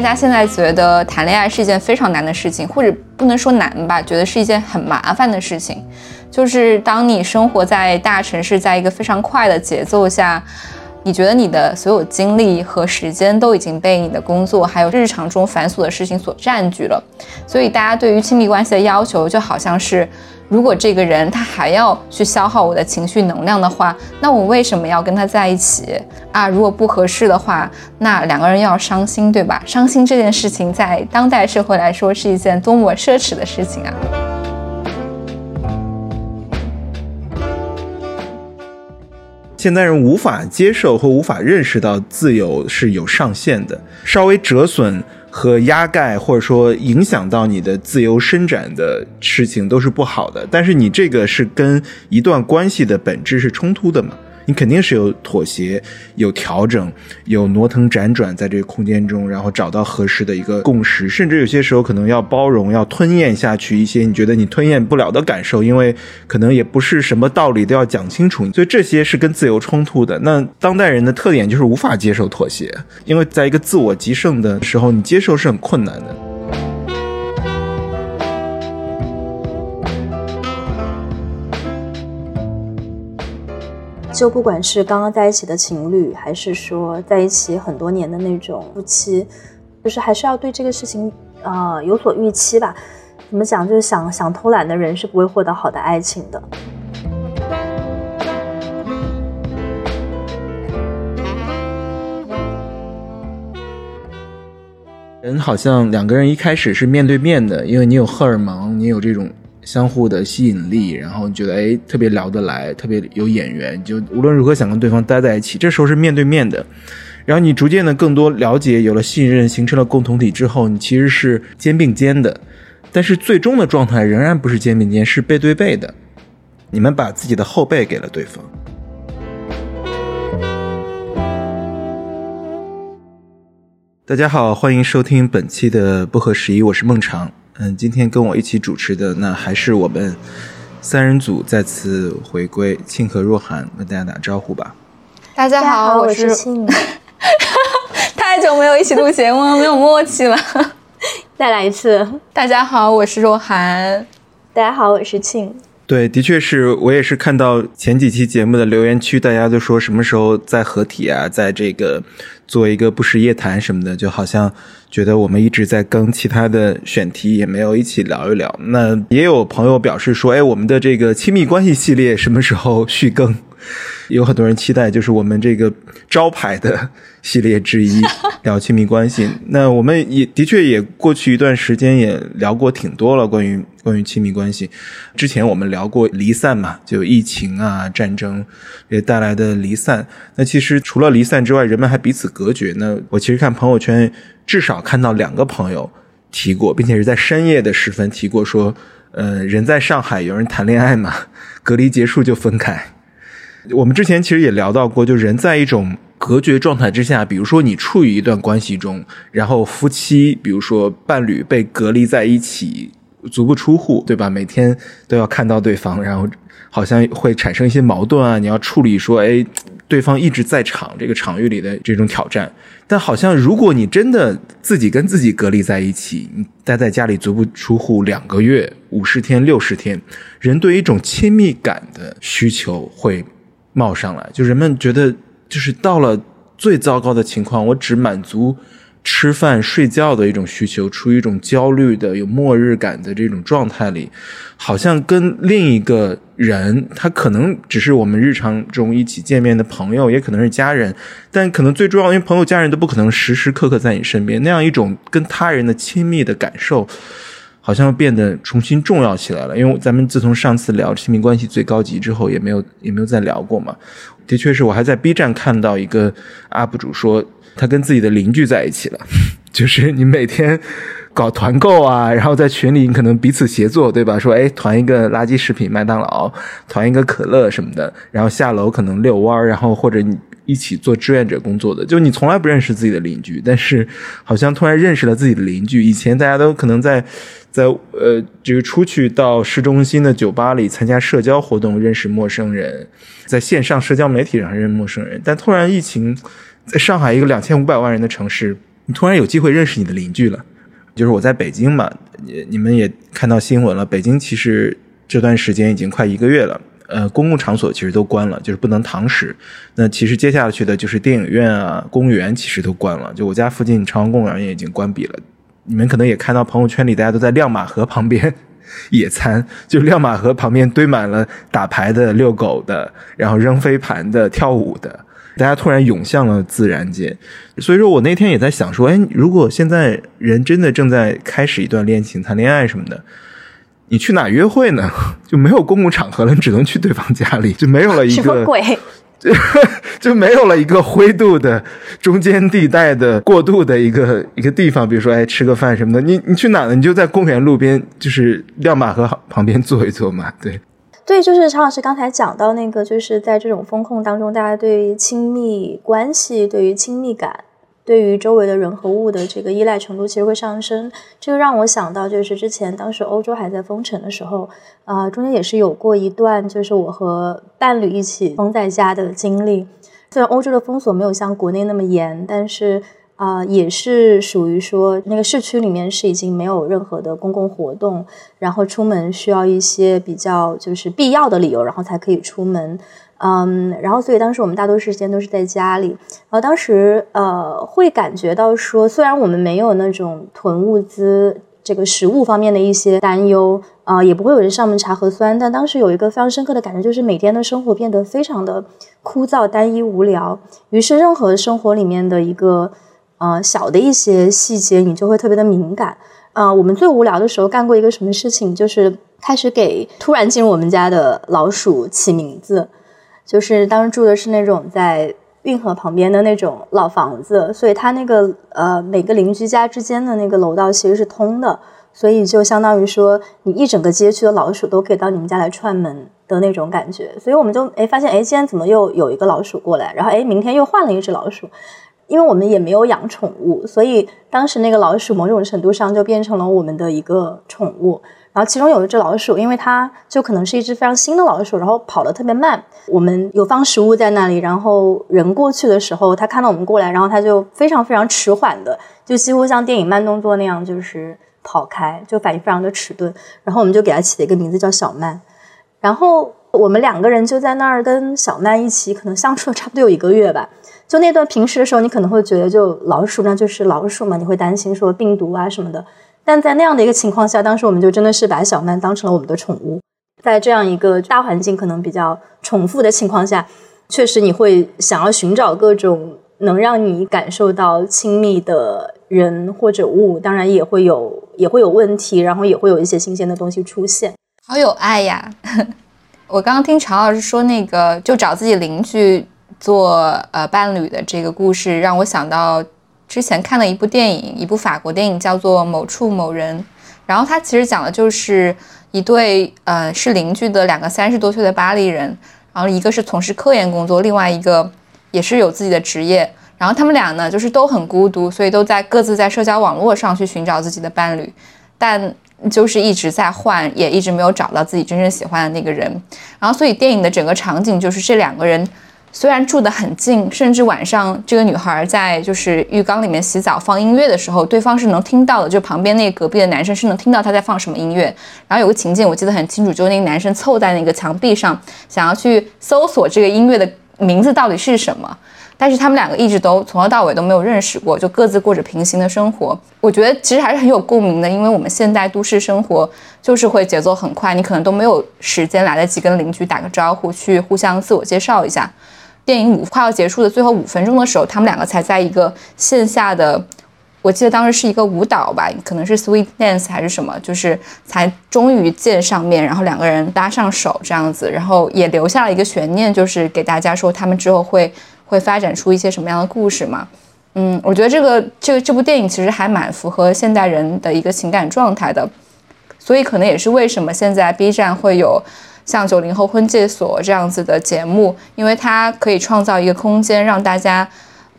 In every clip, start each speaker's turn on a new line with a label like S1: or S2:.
S1: 大家现在觉得谈恋爱是一件非常难的事情，或者不能说难吧，觉得是一件很麻烦的事情。就是当你生活在大城市，在一个非常快的节奏下。你觉得你的所有精力和时间都已经被你的工作还有日常中繁琐的事情所占据了，所以大家对于亲密关系的要求就好像是，如果这个人他还要去消耗我的情绪能量的话，那我为什么要跟他在一起啊？如果不合适的话，那两个人又要伤心，对吧？伤心这件事情在当代社会来说是一件多么奢侈的事情啊！
S2: 现代人无法接受或无法认识到自由是有上限的，稍微折损和压盖，或者说影响到你的自由伸展的事情都是不好的。但是你这个是跟一段关系的本质是冲突的嘛？你肯定是有妥协、有调整、有挪腾辗转在这个空间中，然后找到合适的一个共识，甚至有些时候可能要包容、要吞咽下去一些你觉得你吞咽不了的感受，因为可能也不是什么道理都要讲清楚，所以这些是跟自由冲突的。那当代人的特点就是无法接受妥协，因为在一个自我极盛的时候，你接受是很困难的。
S3: 就不管是刚刚在一起的情侣，还是说在一起很多年的那种夫妻，就是还是要对这个事情，呃，有所预期吧。怎么讲？就是想想偷懒的人是不会获得好的爱情的。
S2: 人好像两个人一开始是面对面的，因为你有荷尔蒙，你有这种。相互的吸引力，然后你觉得哎特别聊得来，特别有眼缘，就无论如何想跟对方待在一起。这时候是面对面的，然后你逐渐的更多了解，有了信任，形成了共同体之后，你其实是肩并肩的，但是最终的状态仍然不是肩并肩，是背对背的。你们把自己的后背给了对方。大家好，欢迎收听本期的不合时宜，我是孟尝。嗯，今天跟我一起主持的那还是我们三人组再次回归，庆和若涵跟大家打招呼吧。
S1: 大家好，
S3: 我
S1: 是
S3: 庆。
S1: 太久没有一起录节目，没有默契了。
S3: 再来一次。
S1: 大家好，我是若涵。
S3: 大家好，我是庆。
S2: 对，的确是我也是看到前几期节目的留言区，大家都说什么时候再合体啊，在这个。做一个不时夜谈什么的，就好像觉得我们一直在更其他的选题，也没有一起聊一聊。那也有朋友表示说，哎，我们的这个亲密关系系列什么时候续更？有很多人期待，就是我们这个招牌的系列之一，聊亲密关系。那我们也的确也过去一段时间也聊过挺多了关于关于亲密关系。之前我们聊过离散嘛，就疫情啊、战争也带来的离散。那其实除了离散之外，人们还彼此隔绝。那我其实看朋友圈，至少看到两个朋友提过，并且是在深夜的时分提过，说，呃，人在上海，有人谈恋爱嘛，隔离结束就分开。我们之前其实也聊到过，就人在一种隔绝状态之下，比如说你处于一段关系中，然后夫妻，比如说伴侣被隔离在一起，足不出户，对吧？每天都要看到对方，然后好像会产生一些矛盾啊，你要处理说，哎，对方一直在场这个场域里的这种挑战。但好像如果你真的自己跟自己隔离在一起，你待在家里足不出户两个月、五十天、六十天，人对一种亲密感的需求会。冒上来，就人们觉得，就是到了最糟糕的情况，我只满足吃饭睡觉的一种需求，处于一种焦虑的、有末日感的这种状态里，好像跟另一个人，他可能只是我们日常中一起见面的朋友，也可能是家人，但可能最重要，因为朋友、家人都不可能时时刻刻在你身边，那样一种跟他人的亲密的感受。好像变得重新重要起来了，因为咱们自从上次聊亲密关系最高级之后，也没有也没有再聊过嘛。的确是我还在 B 站看到一个 UP 主说，他跟自己的邻居在一起了，就是你每天搞团购啊，然后在群里你可能彼此协作，对吧？说哎，团一个垃圾食品麦当劳，团一个可乐什么的，然后下楼可能遛弯儿，然后或者你。一起做志愿者工作的，就你从来不认识自己的邻居，但是好像突然认识了自己的邻居。以前大家都可能在在呃，这个出去到市中心的酒吧里参加社交活动认识陌生人，在线上社交媒体上认识陌生人。但突然疫情，在上海一个两千五百万人的城市，你突然有机会认识你的邻居了。就是我在北京嘛，你你们也看到新闻了，北京其实这段时间已经快一个月了，呃，公共场所其实都关了，就是不能堂食。那其实接下去的就是电影院啊、公园其实都关了。就我家附近朝阳公园也已经关闭了。你们可能也看到朋友圈里大家都在亮马河旁边 野餐，就亮马河旁边堆满了打牌的、遛狗的，然后扔飞盘的、跳舞的。大家突然涌向了自然界，所以说我那天也在想说，哎，如果现在人真的正在开始一段恋情、谈恋爱什么的，你去哪约会呢？就没有公共场合了，你只能去对方家里，就没有了一个
S3: 什么鬼，
S2: 就 就没有了一个灰度的中间地带的过渡的一个一个地方，比如说，哎，吃个饭什么的，你你去哪呢？你就在公园路边，就是亮马河旁边坐一坐嘛，对。
S3: 对，就是常老师刚才讲到那个，就是在这种风控当中，大家对于亲密关系、对于亲密感、对于周围的人和物的这个依赖程度，其实会上升。这个让我想到，就是之前当时欧洲还在封城的时候，啊，中间也是有过一段，就是我和伴侣一起封在家的经历。虽然欧洲的封锁没有像国内那么严，但是。啊，也是属于说那个市区里面是已经没有任何的公共活动，然后出门需要一些比较就是必要的理由，然后才可以出门。嗯，然后所以当时我们大多时间都是在家里。然后当时呃会感觉到说，虽然我们没有那种囤物资这个食物方面的一些担忧，啊，也不会有人上门查核酸，但当时有一个非常深刻的感觉，就是每天的生活变得非常的枯燥、单一、无聊。于是任何生活里面的一个。呃，小的一些细节你就会特别的敏感。呃，我们最无聊的时候干过一个什么事情，就是开始给突然进入我们家的老鼠起名字。就是当时住的是那种在运河旁边的那种老房子，所以它那个呃每个邻居家之间的那个楼道其实是通的，所以就相当于说你一整个街区的老鼠都可以到你们家来串门的那种感觉。所以我们就哎发现哎今天怎么又有一个老鼠过来，然后哎明天又换了一只老鼠。因为我们也没有养宠物，所以当时那个老鼠某种程度上就变成了我们的一个宠物。然后其中有一只老鼠，因为它就可能是一只非常新的老鼠，然后跑得特别慢。我们有放食物在那里，然后人过去的时候，它看到我们过来，然后它就非常非常迟缓的，就几乎像电影慢动作那样，就是跑开，就反应非常的迟钝。然后我们就给它起了一个名字叫小曼。然后我们两个人就在那儿跟小曼一起，可能相处了差不多有一个月吧。就那段平时的时候，你可能会觉得就老鼠那就是老鼠嘛，你会担心说病毒啊什么的。但在那样的一个情况下，当时我们就真的是把小曼当成了我们的宠物。在这样一个大环境可能比较重复的情况下，确实你会想要寻找各种能让你感受到亲密的人或者物，当然也会有也会有问题，然后也会有一些新鲜的东西出现。
S1: 好有爱呀！我刚刚听常老师说那个，就找自己邻居。做呃伴侣的这个故事，让我想到之前看的一部电影，一部法国电影，叫做《某处某人》。然后它其实讲的就是一对呃是邻居的两个三十多岁的巴黎人，然后一个是从事科研工作，另外一个也是有自己的职业。然后他们俩呢，就是都很孤独，所以都在各自在社交网络上去寻找自己的伴侣，但就是一直在换，也一直没有找到自己真正喜欢的那个人。然后所以电影的整个场景就是这两个人。虽然住得很近，甚至晚上这个女孩在就是浴缸里面洗澡放音乐的时候，对方是能听到的。就旁边那隔壁的男生是能听到她在放什么音乐。然后有个情景我记得很清楚，就是那个男生凑在那个墙壁上，想要去搜索这个音乐的名字到底是什么。但是他们两个一直都从头到尾都没有认识过，就各自过着平行的生活。我觉得其实还是很有共鸣的，因为我们现代都市生活就是会节奏很快，你可能都没有时间来得及跟邻居打个招呼，去互相自我介绍一下。电影五快要结束的最后五分钟的时候，他们两个才在一个线下的，我记得当时是一个舞蹈吧，可能是 Sweet Dance 还是什么，就是才终于见上面，然后两个人搭上手这样子，然后也留下了一个悬念，就是给大家说他们之后会会发展出一些什么样的故事嘛。嗯，我觉得这个这这部电影其实还蛮符合现代人的一个情感状态的，所以可能也是为什么现在 B 站会有。像九零后婚介所这样子的节目，因为它可以创造一个空间，让大家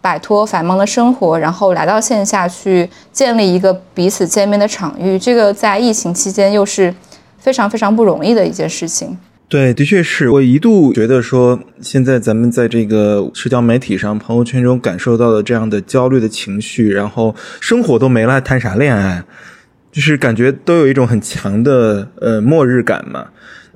S1: 摆脱繁忙的生活，然后来到线下去建立一个彼此见面的场域。这个在疫情期间又是非常非常不容易的一件事情。
S2: 对，的确是我一度觉得说，现在咱们在这个社交媒体上、朋友圈中感受到的这样的焦虑的情绪，然后生活都没了，还谈啥恋爱？就是感觉都有一种很强的呃末日感嘛。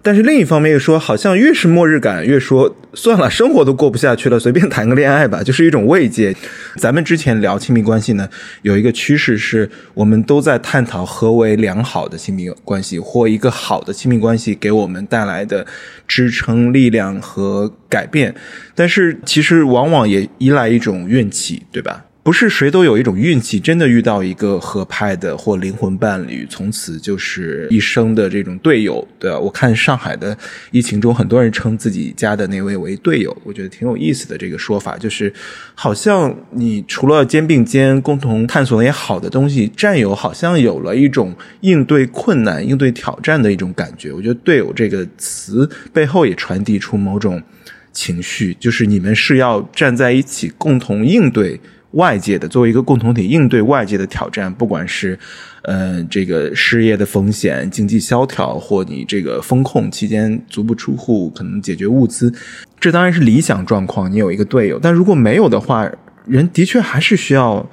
S2: 但是另一方面又说，好像越是末日感，越说算了，生活都过不下去了，随便谈个恋爱吧，就是一种慰藉。咱们之前聊亲密关系呢，有一个趋势是，我们都在探讨何为良好的亲密关系，或一个好的亲密关系给我们带来的支撑、力量和改变。但是其实往往也依赖一种运气，对吧？不是谁都有一种运气，真的遇到一个合拍的或灵魂伴侣，从此就是一生的这种队友，对吧？我看上海的疫情中，很多人称自己家的那位为队友，我觉得挺有意思的。这个说法就是，好像你除了肩并肩共同探索那些好的东西，战友好像有了一种应对困难、应对挑战的一种感觉。我觉得“队友”这个词背后也传递出某种情绪，就是你们是要站在一起，共同应对。外界的作为一个共同体应对外界的挑战，不管是，呃，这个失业的风险、经济萧条，或你这个风控期间足不出户，可能解决物资，这当然是理想状况。你有一个队友，但如果没有的话，人的确还是需要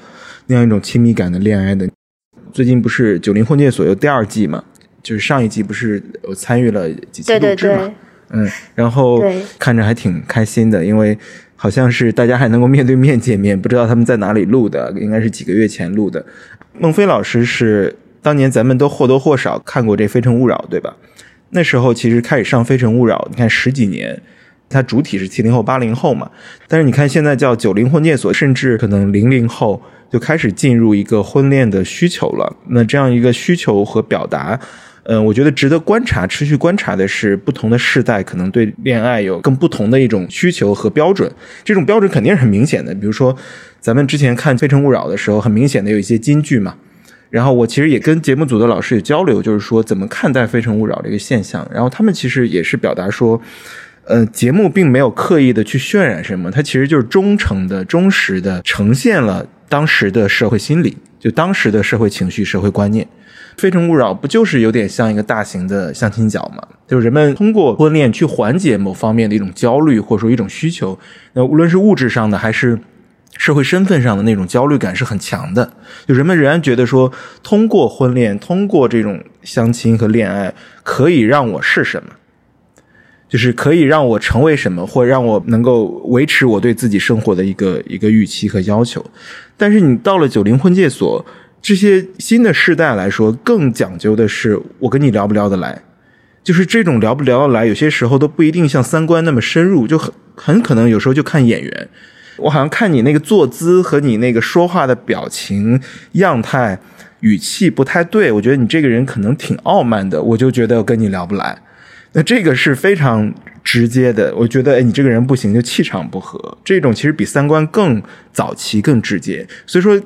S2: 那样一种亲密感的恋爱的。最近不是《九零婚介所》有第二季嘛？就是上一季不是我参与了几期录制嘛？嗯，然后看着还挺开心的，因为。好像是大家还能够面对面见面，不知道他们在哪里录的，应该是几个月前录的。孟非老师是当年咱们都或多或少看过这《非诚勿扰》，对吧？那时候其实开始上《非诚勿扰》，你看十几年，它主体是七零后、八零后嘛。但是你看现在叫九零婚介所，甚至可能零零后就开始进入一个婚恋的需求了。那这样一个需求和表达。嗯，我觉得值得观察、持续观察的是，不同的世代可能对恋爱有更不同的一种需求和标准。这种标准肯定是很明显的。比如说，咱们之前看《非诚勿扰》的时候，很明显的有一些金句嘛。然后我其实也跟节目组的老师有交流，就是说怎么看待《非诚勿扰》这个现象。然后他们其实也是表达说，呃，节目并没有刻意的去渲染什么，它其实就是忠诚的、忠实的呈现了当时的社会心理，就当时的社会情绪、社会观念。非诚勿扰不就是有点像一个大型的相亲角吗？就是人们通过婚恋去缓解某方面的一种焦虑，或者说一种需求。那无论是物质上的还是社会身份上的那种焦虑感是很强的。就人们仍然觉得说，通过婚恋，通过这种相亲和恋爱，可以让我是什么，就是可以让我成为什么，或让我能够维持我对自己生活的一个一个预期和要求。但是你到了九零婚介所。这些新的世代来说，更讲究的是我跟你聊不聊得来，就是这种聊不聊得来，有些时候都不一定像三观那么深入，就很很可能有时候就看眼缘。我好像看你那个坐姿和你那个说话的表情、样态、语气不太对，我觉得你这个人可能挺傲慢的，我就觉得跟你聊不来。那这个是非常直接的，我觉得哎，你这个人不行，就气场不合。这种其实比三观更早期、更直接，所以说。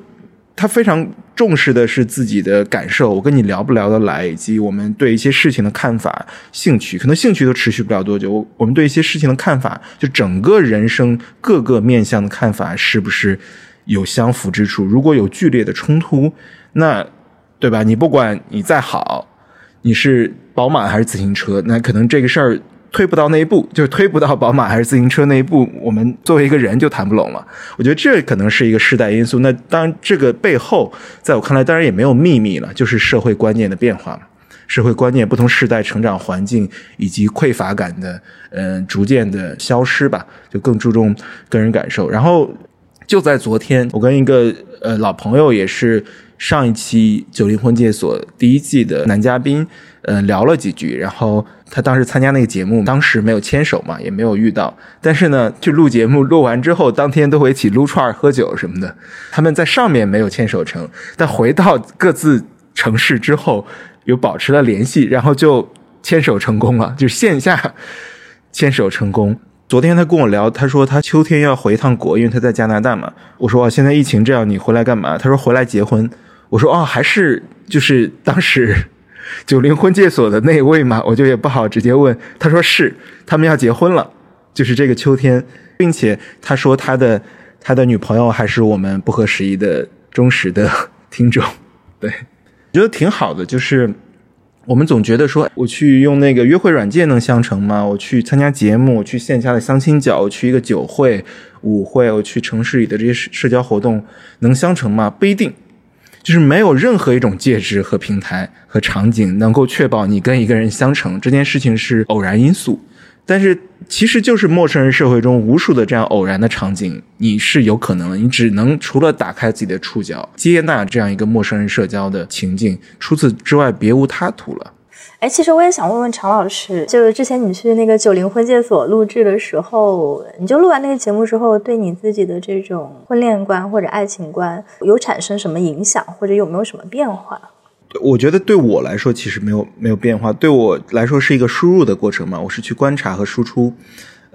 S2: 他非常重视的是自己的感受，我跟你聊不聊得来，以及我们对一些事情的看法、兴趣，可能兴趣都持续不了多久。我们对一些事情的看法，就整个人生各个面向的看法，是不是有相符之处？如果有剧烈的冲突，那对吧？你不管你再好，你是宝马还是自行车，那可能这个事儿。推不到那一步，就是推不到宝马还是自行车那一步，我们作为一个人就谈不拢了。我觉得这可能是一个世代因素。那当然，这个背后，在我看来，当然也没有秘密了，就是社会观念的变化嘛。社会观念、不同时代成长环境以及匮乏感的，嗯，逐渐的消失吧，就更注重个人感受。然后就在昨天，我跟一个呃老朋友，也是上一期九零婚介所第一季的男嘉宾。嗯，聊了几句，然后他当时参加那个节目，当时没有牵手嘛，也没有遇到。但是呢，去录节目，录完之后，当天都会一起撸串喝酒什么的。他们在上面没有牵手成，但回到各自城市之后，有保持了联系，然后就牵手成功了，就线下牵手成功。昨天他跟我聊，他说他秋天要回一趟国，因为他在加拿大嘛。我说现在疫情这样，你回来干嘛？他说回来结婚。我说哦，还是就是当时。九零婚介所的那位嘛，我就也不好直接问。他说是，他们要结婚了，就是这个秋天，并且他说他的他的女朋友还是我们不合时宜的忠实的听众。对，觉得挺好的，就是我们总觉得说，我去用那个约会软件能相成吗？我去参加节目，我去线下的相亲角，我去一个酒会、舞会，我去城市里的这些社交活动能相成吗？不一定，就是没有任何一种介质和平台和场景能够确保你跟一个人相成。这件事情是偶然因素。但是，其实就是陌生人社会中无数的这样偶然的场景，你是有可能的。你只能除了打开自己的触角，接纳这样一个陌生人社交的情境，除此之外别无他途了。
S3: 哎，其实我也想问问常老师，就是之前你去那个九零婚介所录制的时候，你就录完那个节目之后，对你自己的这种婚恋观或者爱情观有产生什么影响，或者有没有什么变化？
S2: 我觉得对我来说其实没有没有变化，对我来说是一个输入的过程嘛，我是去观察和输出，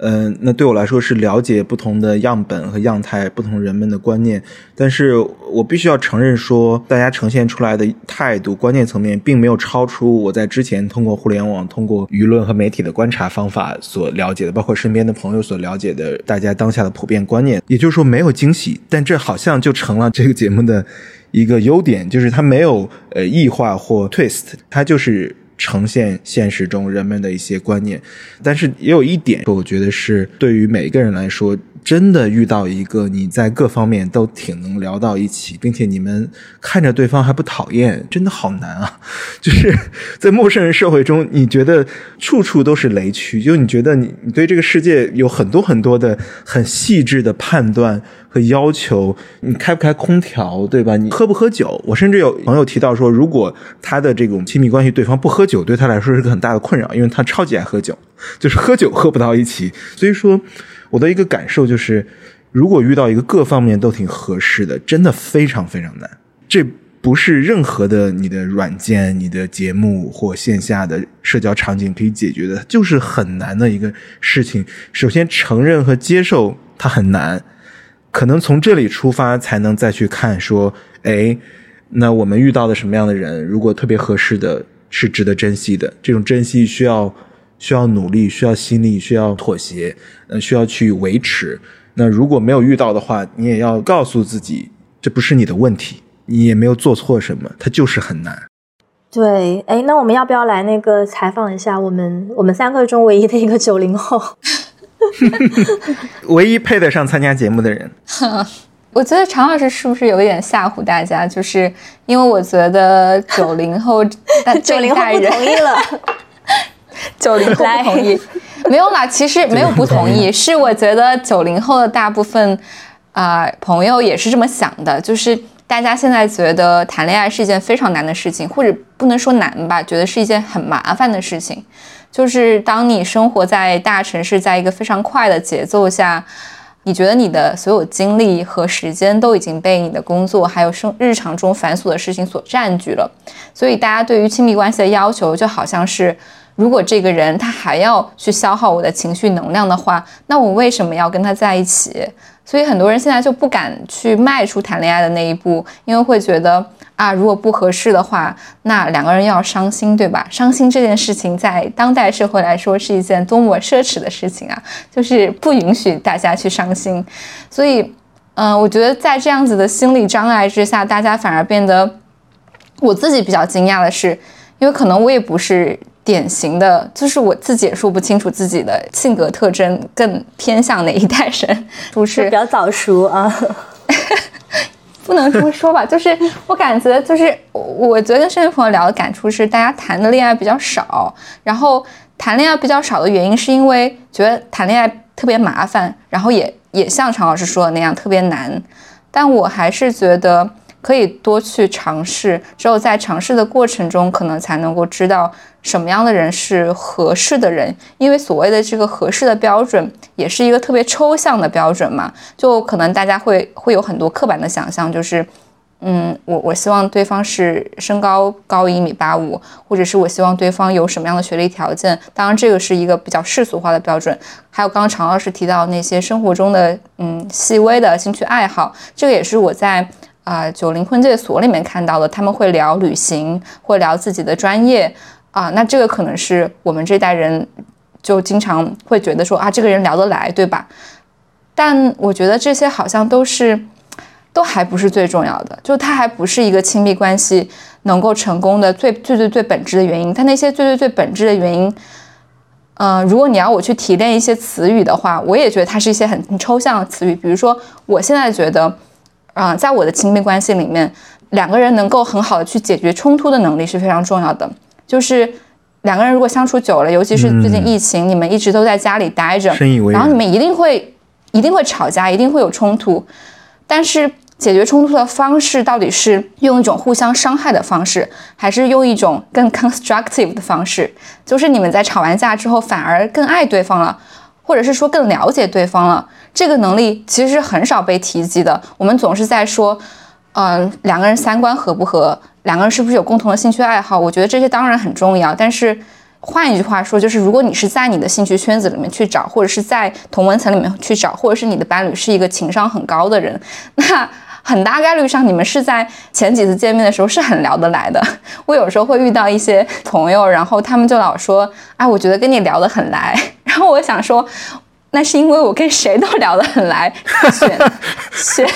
S2: 嗯，那对我来说是了解不同的样本和样态，不同人们的观念，但是我必须要承认说，大家呈现出来的态度、观念层面，并没有超出我在之前通过互联网、通过舆论和媒体的观察方法所了解的，包括身边的朋友所了解的，大家当下的普遍观念，也就是说没有惊喜，但这好像就成了这个节目的。一个优点就是它没有呃异化或 twist，它就是呈现现实中人们的一些观念。但是也有一点，我觉得是对于每个人来说。真的遇到一个你在各方面都挺能聊到一起，并且你们看着对方还不讨厌，真的好难啊！就是在陌生人社会中，你觉得处处都是雷区，就你觉得你你对这个世界有很多很多的很细致的判断和要求。你开不开空调，对吧？你喝不喝酒？我甚至有朋友提到说，如果他的这种亲密关系对方不喝酒，对他来说是个很大的困扰，因为他超级爱喝酒，就是喝酒喝不到一起。所以说。我的一个感受就是，如果遇到一个各方面都挺合适的，真的非常非常难。这不是任何的你的软件、你的节目或线下的社交场景可以解决的，就是很难的一个事情。首先承认和接受它很难，可能从这里出发才能再去看说，哎，那我们遇到的什么样的人，如果特别合适的，是值得珍惜的。这种珍惜需要。需要努力，需要心力，需要妥协，呃，需要去维持。那如果没有遇到的话，你也要告诉自己，这不是你的问题，你也没有做错什么，它就是很难。
S3: 对，哎，那我们要不要来那个采访一下我们我们三个中唯一的一个九零后，
S2: 唯一配得上参加节目的人？
S1: 我觉得常老师是不是有一点吓唬大家？就是因为我觉得九零后，
S3: 九零后不同意了。
S1: 九零后不同意，没有啦，其实没有不同意，是我觉得九零后的大部分啊朋友也是这么想的，就是大家现在觉得谈恋爱是一件非常难的事情，或者不能说难吧，觉得是一件很麻烦的事情。就是当你生活在大城市，在一个非常快的节奏下，你觉得你的所有精力和时间都已经被你的工作还有生日常中繁琐的事情所占据了，所以大家对于亲密关系的要求就好像是。如果这个人他还要去消耗我的情绪能量的话，那我为什么要跟他在一起？所以很多人现在就不敢去迈出谈恋爱的那一步，因为会觉得啊，如果不合适的话，那两个人要伤心，对吧？伤心这件事情在当代社会来说是一件多么奢侈的事情啊，就是不允许大家去伤心。所以，嗯，我觉得在这样子的心理障碍之下，大家反而变得，我自己比较惊讶的是，因为可能我也不是。典型的就是我自己也说不清楚自己的性格特征更偏向哪一代人，不是
S3: 比较早熟啊，
S1: 不能这么说吧，就是我感觉就是我觉得跟身边朋友聊的感触是，大家谈的恋爱比较少，然后谈恋爱比较少的原因是因为觉得谈恋爱特别麻烦，然后也也像常老师说的那样特别难，但我还是觉得。可以多去尝试，只有在尝试的过程中，可能才能够知道什么样的人是合适的人。因为所谓的这个合适的标准，也是一个特别抽象的标准嘛。就可能大家会会有很多刻板的想象，就是，嗯，我我希望对方是身高高一米八五，或者是我希望对方有什么样的学历条件。当然，这个是一个比较世俗化的标准。还有刚刚常老师提到那些生活中的嗯细微的兴趣爱好，这个也是我在。啊，九零婚介所里面看到的，他们会聊旅行，会聊自己的专业啊。那这个可能是我们这代人就经常会觉得说啊，这个人聊得来，对吧？但我觉得这些好像都是。都还不是最重要的，就它还不是一个亲密关系能够成功的最最最最本质的原因。它那些最最最本质的原因，嗯，如果你要我去提炼一些词语的话，我也觉得它是一些很很抽象的词语。比如说，我现在觉得，啊，在我的亲密关系里面，两个人能够很好的去解决冲突的能力是非常重要的。就是两个人如果相处久了，尤其是最近疫情，你们一直都在家里待着，然后你们一定会一定会吵架，一定会有冲突，但是。解决冲突的方式到底是用一种互相伤害的方式，还是用一种更 constructive 的方式？就是你们在吵完架之后反而更爱对方了，或者是说更了解对方了。这个能力其实是很少被提及的。我们总是在说，嗯，两个人三观合不合，两个人是不是有共同的兴趣爱好？我觉得这些当然很重要。但是换一句话说，就是如果你是在你的兴趣圈子里面去找，或者是在同文层里面去找，或者是你的伴侣是一个情商很高的人，那。很大概率上，你们是在前几次见面的时候是很聊得来的。我有时候会遇到一些朋友，然后他们就老说：“哎，我觉得跟你聊得很来。” 然后我想说，那是因为我跟谁都聊得很来。选选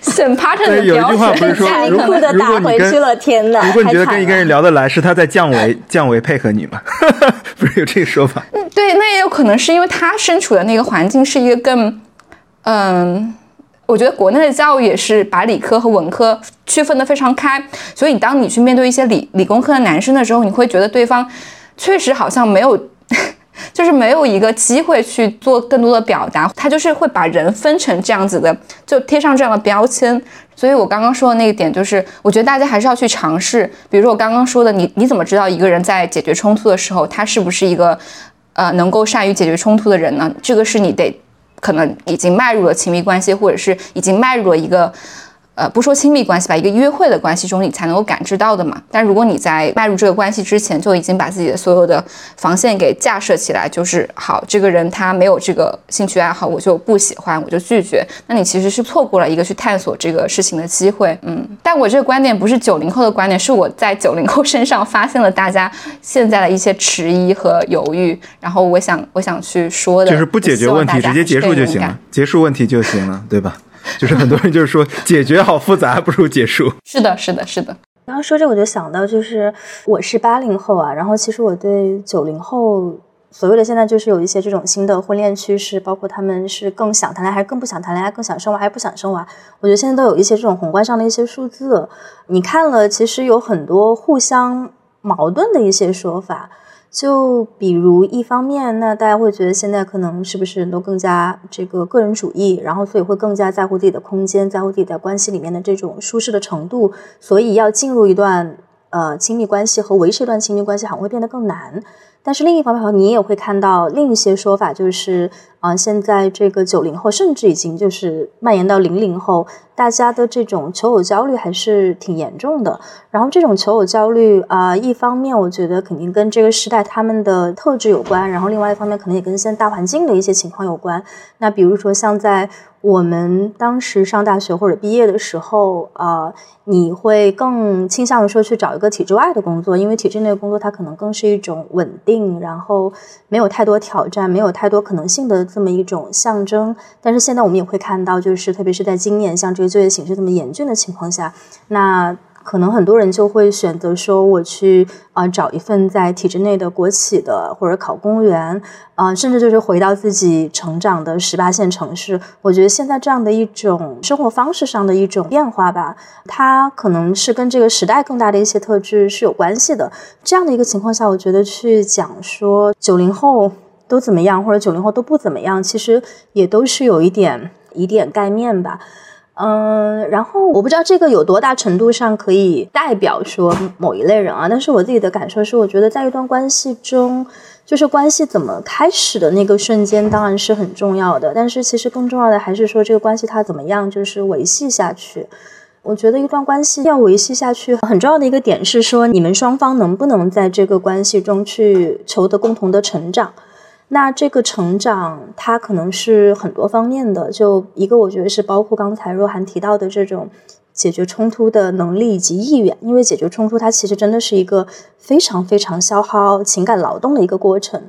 S1: 选 partner 的
S2: 有一句话不是说，如果你
S3: 跟
S2: 如果你觉得跟一个人聊得来，是他在降维降维配合你吗？不是有这个说法？
S1: 嗯，对，那也有可能是因为他身处的那个环境是一个更嗯。我觉得国内的教育也是把理科和文科区分的非常开，所以当你去面对一些理理工科的男生的时候，你会觉得对方确实好像没有，就是没有一个机会去做更多的表达，他就是会把人分成这样子的，就贴上这样的标签。所以我刚刚说的那个点就是，我觉得大家还是要去尝试，比如说我刚刚说的，你你怎么知道一个人在解决冲突的时候，他是不是一个呃能够善于解决冲突的人呢？这个是你得。可能已经迈入了亲密关系，或者是已经迈入了一个。呃，不说亲密关系吧，一个约会的关系中，你才能够感知到的嘛。但如果你在迈入这个关系之前就已经把自己的所有的防线给架设起来，就是好，这个人他没有这个兴趣爱好，我就不喜欢，我就拒绝。那你其实是错过了一个去探索这个事情的机会。嗯，但我这个观点不是九零后的观点，是我在九零后身上发现了大家现在的一些迟疑和犹豫，然后我想我想去说的，
S2: 就是不解决问题，直接结束就行了，结束问题就行了，对吧？就是很多人就是说解决好复杂，不如结束。
S1: 是的，是的，是的。
S3: 然后说这，我就想到，就是我是八零后啊，然后其实我对九零后所谓的现在就是有一些这种新的婚恋趋势，包括他们是更想谈恋爱还是更不想谈恋爱，更想生娃还是不想生娃。我觉得现在都有一些这种宏观上的一些数字，你看了，其实有很多互相矛盾的一些说法。就比如一方面，那大家会觉得现在可能是不是都更加这个个人主义，然后所以会更加在乎自己的空间，在乎自己在关系里面的这种舒适的程度，所以要进入一段呃亲密关系和维持一段亲密关系，好像会变得更难。但是另一方面，你也会看到另一些说法，就是啊，现在这个九零后，甚至已经就是蔓延到零零后，大家的这种求偶焦虑还是挺严重的。然后这种求偶焦虑啊，一方面我觉得肯定跟这个时代他们的特质有关，然后另外一方面可能也跟现在大环境的一些情况有关。那比如说像在。我们当时上大学或者毕业的时候，啊，你会更倾向于说去找一个体制外的工作，因为体制内的工作它可能更是一种稳定，然后没有太多挑战、没有太多可能性的这么一种象征。但是现在我们也会看到，就是特别是在今年像这个就业形势这么严峻的情况下，那。可能很多人就会选择说，我去啊找一份在体制内的国企的，或者考公务员，啊，甚至就是回到自己成长的十八线城市。我觉得现在这样的一种生活方式上的一种变化吧，它可能是跟这个时代更大的一些特质是有关系的。这样的一个情况下，我觉得去讲说九零后都怎么样，或者九零后都不怎么样，其实也都是有一点以点盖面吧。嗯，然后我不知道这个有多大程度上可以代表说某一类人啊，但是我自己的感受是，我觉得在一段关系中，就是关系怎么开始的那个瞬间当然是很重要的，但是其实更重要的还是说这个关系它怎么样就是维系下去。我觉得一段关系要维系下去，很重要的一个点是说你们双方能不能在这个关系中去求得共同的成长。那这个成长，它可能是很多方面的。就一个，我觉得是包括刚才若涵提到的这种解决冲突的能力以及意愿。因为解决冲突，它其实真的是一个非常非常消耗情感劳动的一个过程。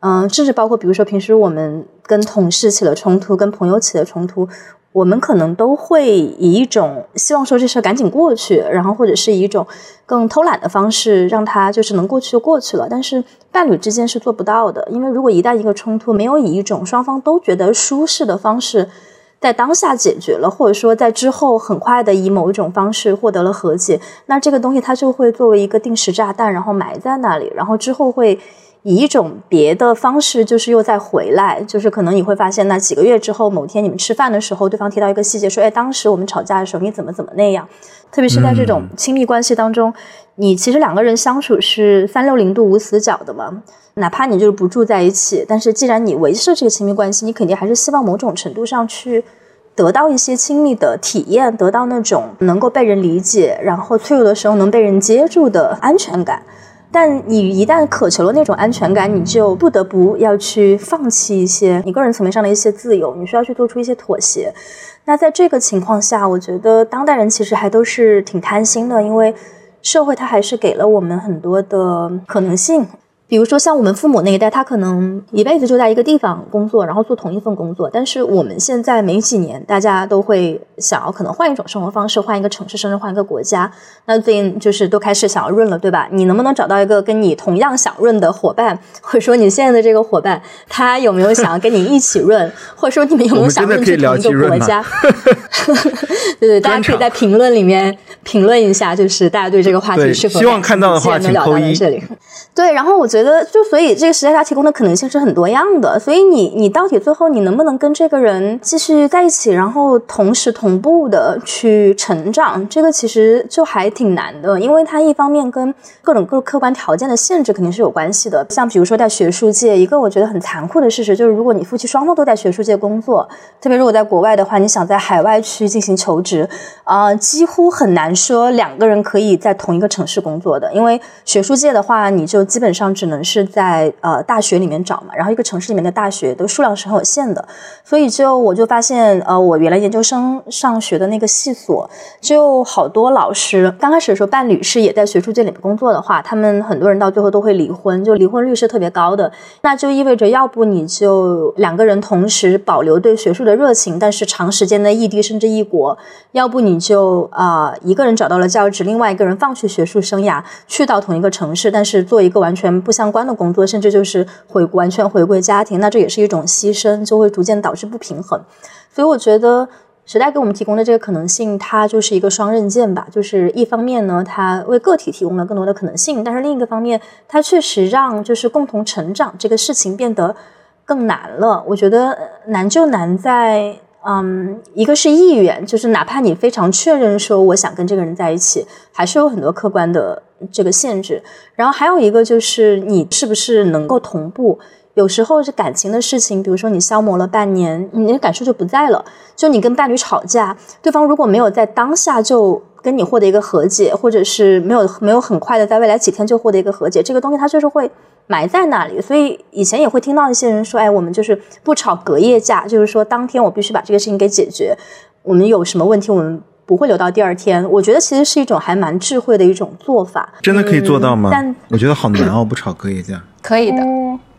S3: 嗯，甚至包括比如说平时我们跟同事起了冲突，跟朋友起了冲突，我们可能都会以一种希望说这事儿赶紧过去，然后或者是以一种更偷懒的方式让它就是能过去就过去了。但是伴侣之间是做不到的，因为如果一旦一个冲突没有以一种双方都觉得舒适的方式在当下解决了，或者说在之后很快的以某一种方式获得了和解，那这个东西它就会作为一个定时炸弹，然后埋在那里，然后之后会。以一种别的方式，就是又再回来，就是可能你会发现，那几个月之后，某天你们吃饭的时候，对方提到一个细节，说：“哎，当时我们吵架的时候，你怎么怎么那样。”特别是在这种亲密关系当中，你其实两个人相处是三六零度无死角的嘛。哪怕你就是不住在一起，但是既然你维持这个亲密关系，你肯定还是希望某种程度上去得到一些亲密的体验，得到那种能够被人理解，然后脆弱的时候能被人接住的安全感。但你一旦渴求了那种安全感，你就不得不要去放弃一些你个人层面上的一些自由，你需要去做出一些妥协。那在这个情况下，我觉得当代人其实还都是挺贪心的，因为社会它还是给了我们很多的可能性。比如说，像我们父母那一代，他可能一辈子就在一个地方工作，然后做同一份工作。但是我们现在没几年，大家都会想要可能换一种生活方式，换一个城市，甚至换一个国家。那最近就是都开始想要润了，对吧？你能不能找到一个跟你同样想润的伙伴？或者说你现在的这个伙伴，他有没有想要跟你一起润？或者说你们有没有想润去同一个国家？对对，大家可以在评论里面评论一下，就是大家对这个话题是否
S2: 希望看到的话，请扣一。
S3: 对，然后我觉得，觉得就所以这个时代它提供的可能性是很多样的，所以你你到底最后你能不能跟这个人继续在一起，然后同时同步的去成长，这个其实就还挺难的，因为它一方面跟各种各客观条件的限制肯定是有关系的，像比如说在学术界，一个我觉得很残酷的事实就是，如果你夫妻双方都在学术界工作，特别如果在国外的话，你想在海外去进行求职，啊，几乎很难说两个人可以在同一个城市工作的，因为学术界的话，你就基本上只能能是在呃大学里面找嘛，然后一个城市里面的大学的数量是很有限的，所以就我就发现，呃，我原来研究生上学的那个系所，就好多老师刚开始的时候，伴侣是也在学术界里面工作的话，他们很多人到最后都会离婚，就离婚率是特别高的。那就意味着，要不你就两个人同时保留对学术的热情，但是长时间的异地甚至异国；要不你就啊一个人找到了教职，另外一个人放弃学术生涯，去到同一个城市，但是做一个完全不相相关的工作，甚至就是回完全回归家庭，那这也是一种牺牲，就会逐渐导致不平衡。所以我觉得时代给我们提供的这个可能性，它就是一个双刃剑吧。就是一方面呢，它为个体提供了更多的可能性，但是另一个方面，它确实让就是共同成长这个事情变得更难了。我觉得难就难在。嗯，一个是意愿，就是哪怕你非常确认说我想跟这个人在一起，还是有很多客观的这个限制。然后还有一个就是你是不是能够同步。有时候是感情的事情，比如说你消磨了半年，你的感受就不在了。就你跟伴侣吵架，对方如果没有在当下就跟你获得一个和解，或者是没有没有很快的在未来几天就获得一个和解，这个东西它就是会。埋在那里，所以以前也会听到一些人说：“哎，我们就是不吵隔夜架，就是说当天我必须把这个事情给解决。我们有什么问题，我们不会留到第二天。”我觉得其实是一种还蛮智慧的一种做法。
S2: 真的可以做到吗？但我觉得好难哦，不吵隔夜架。
S1: 可以的。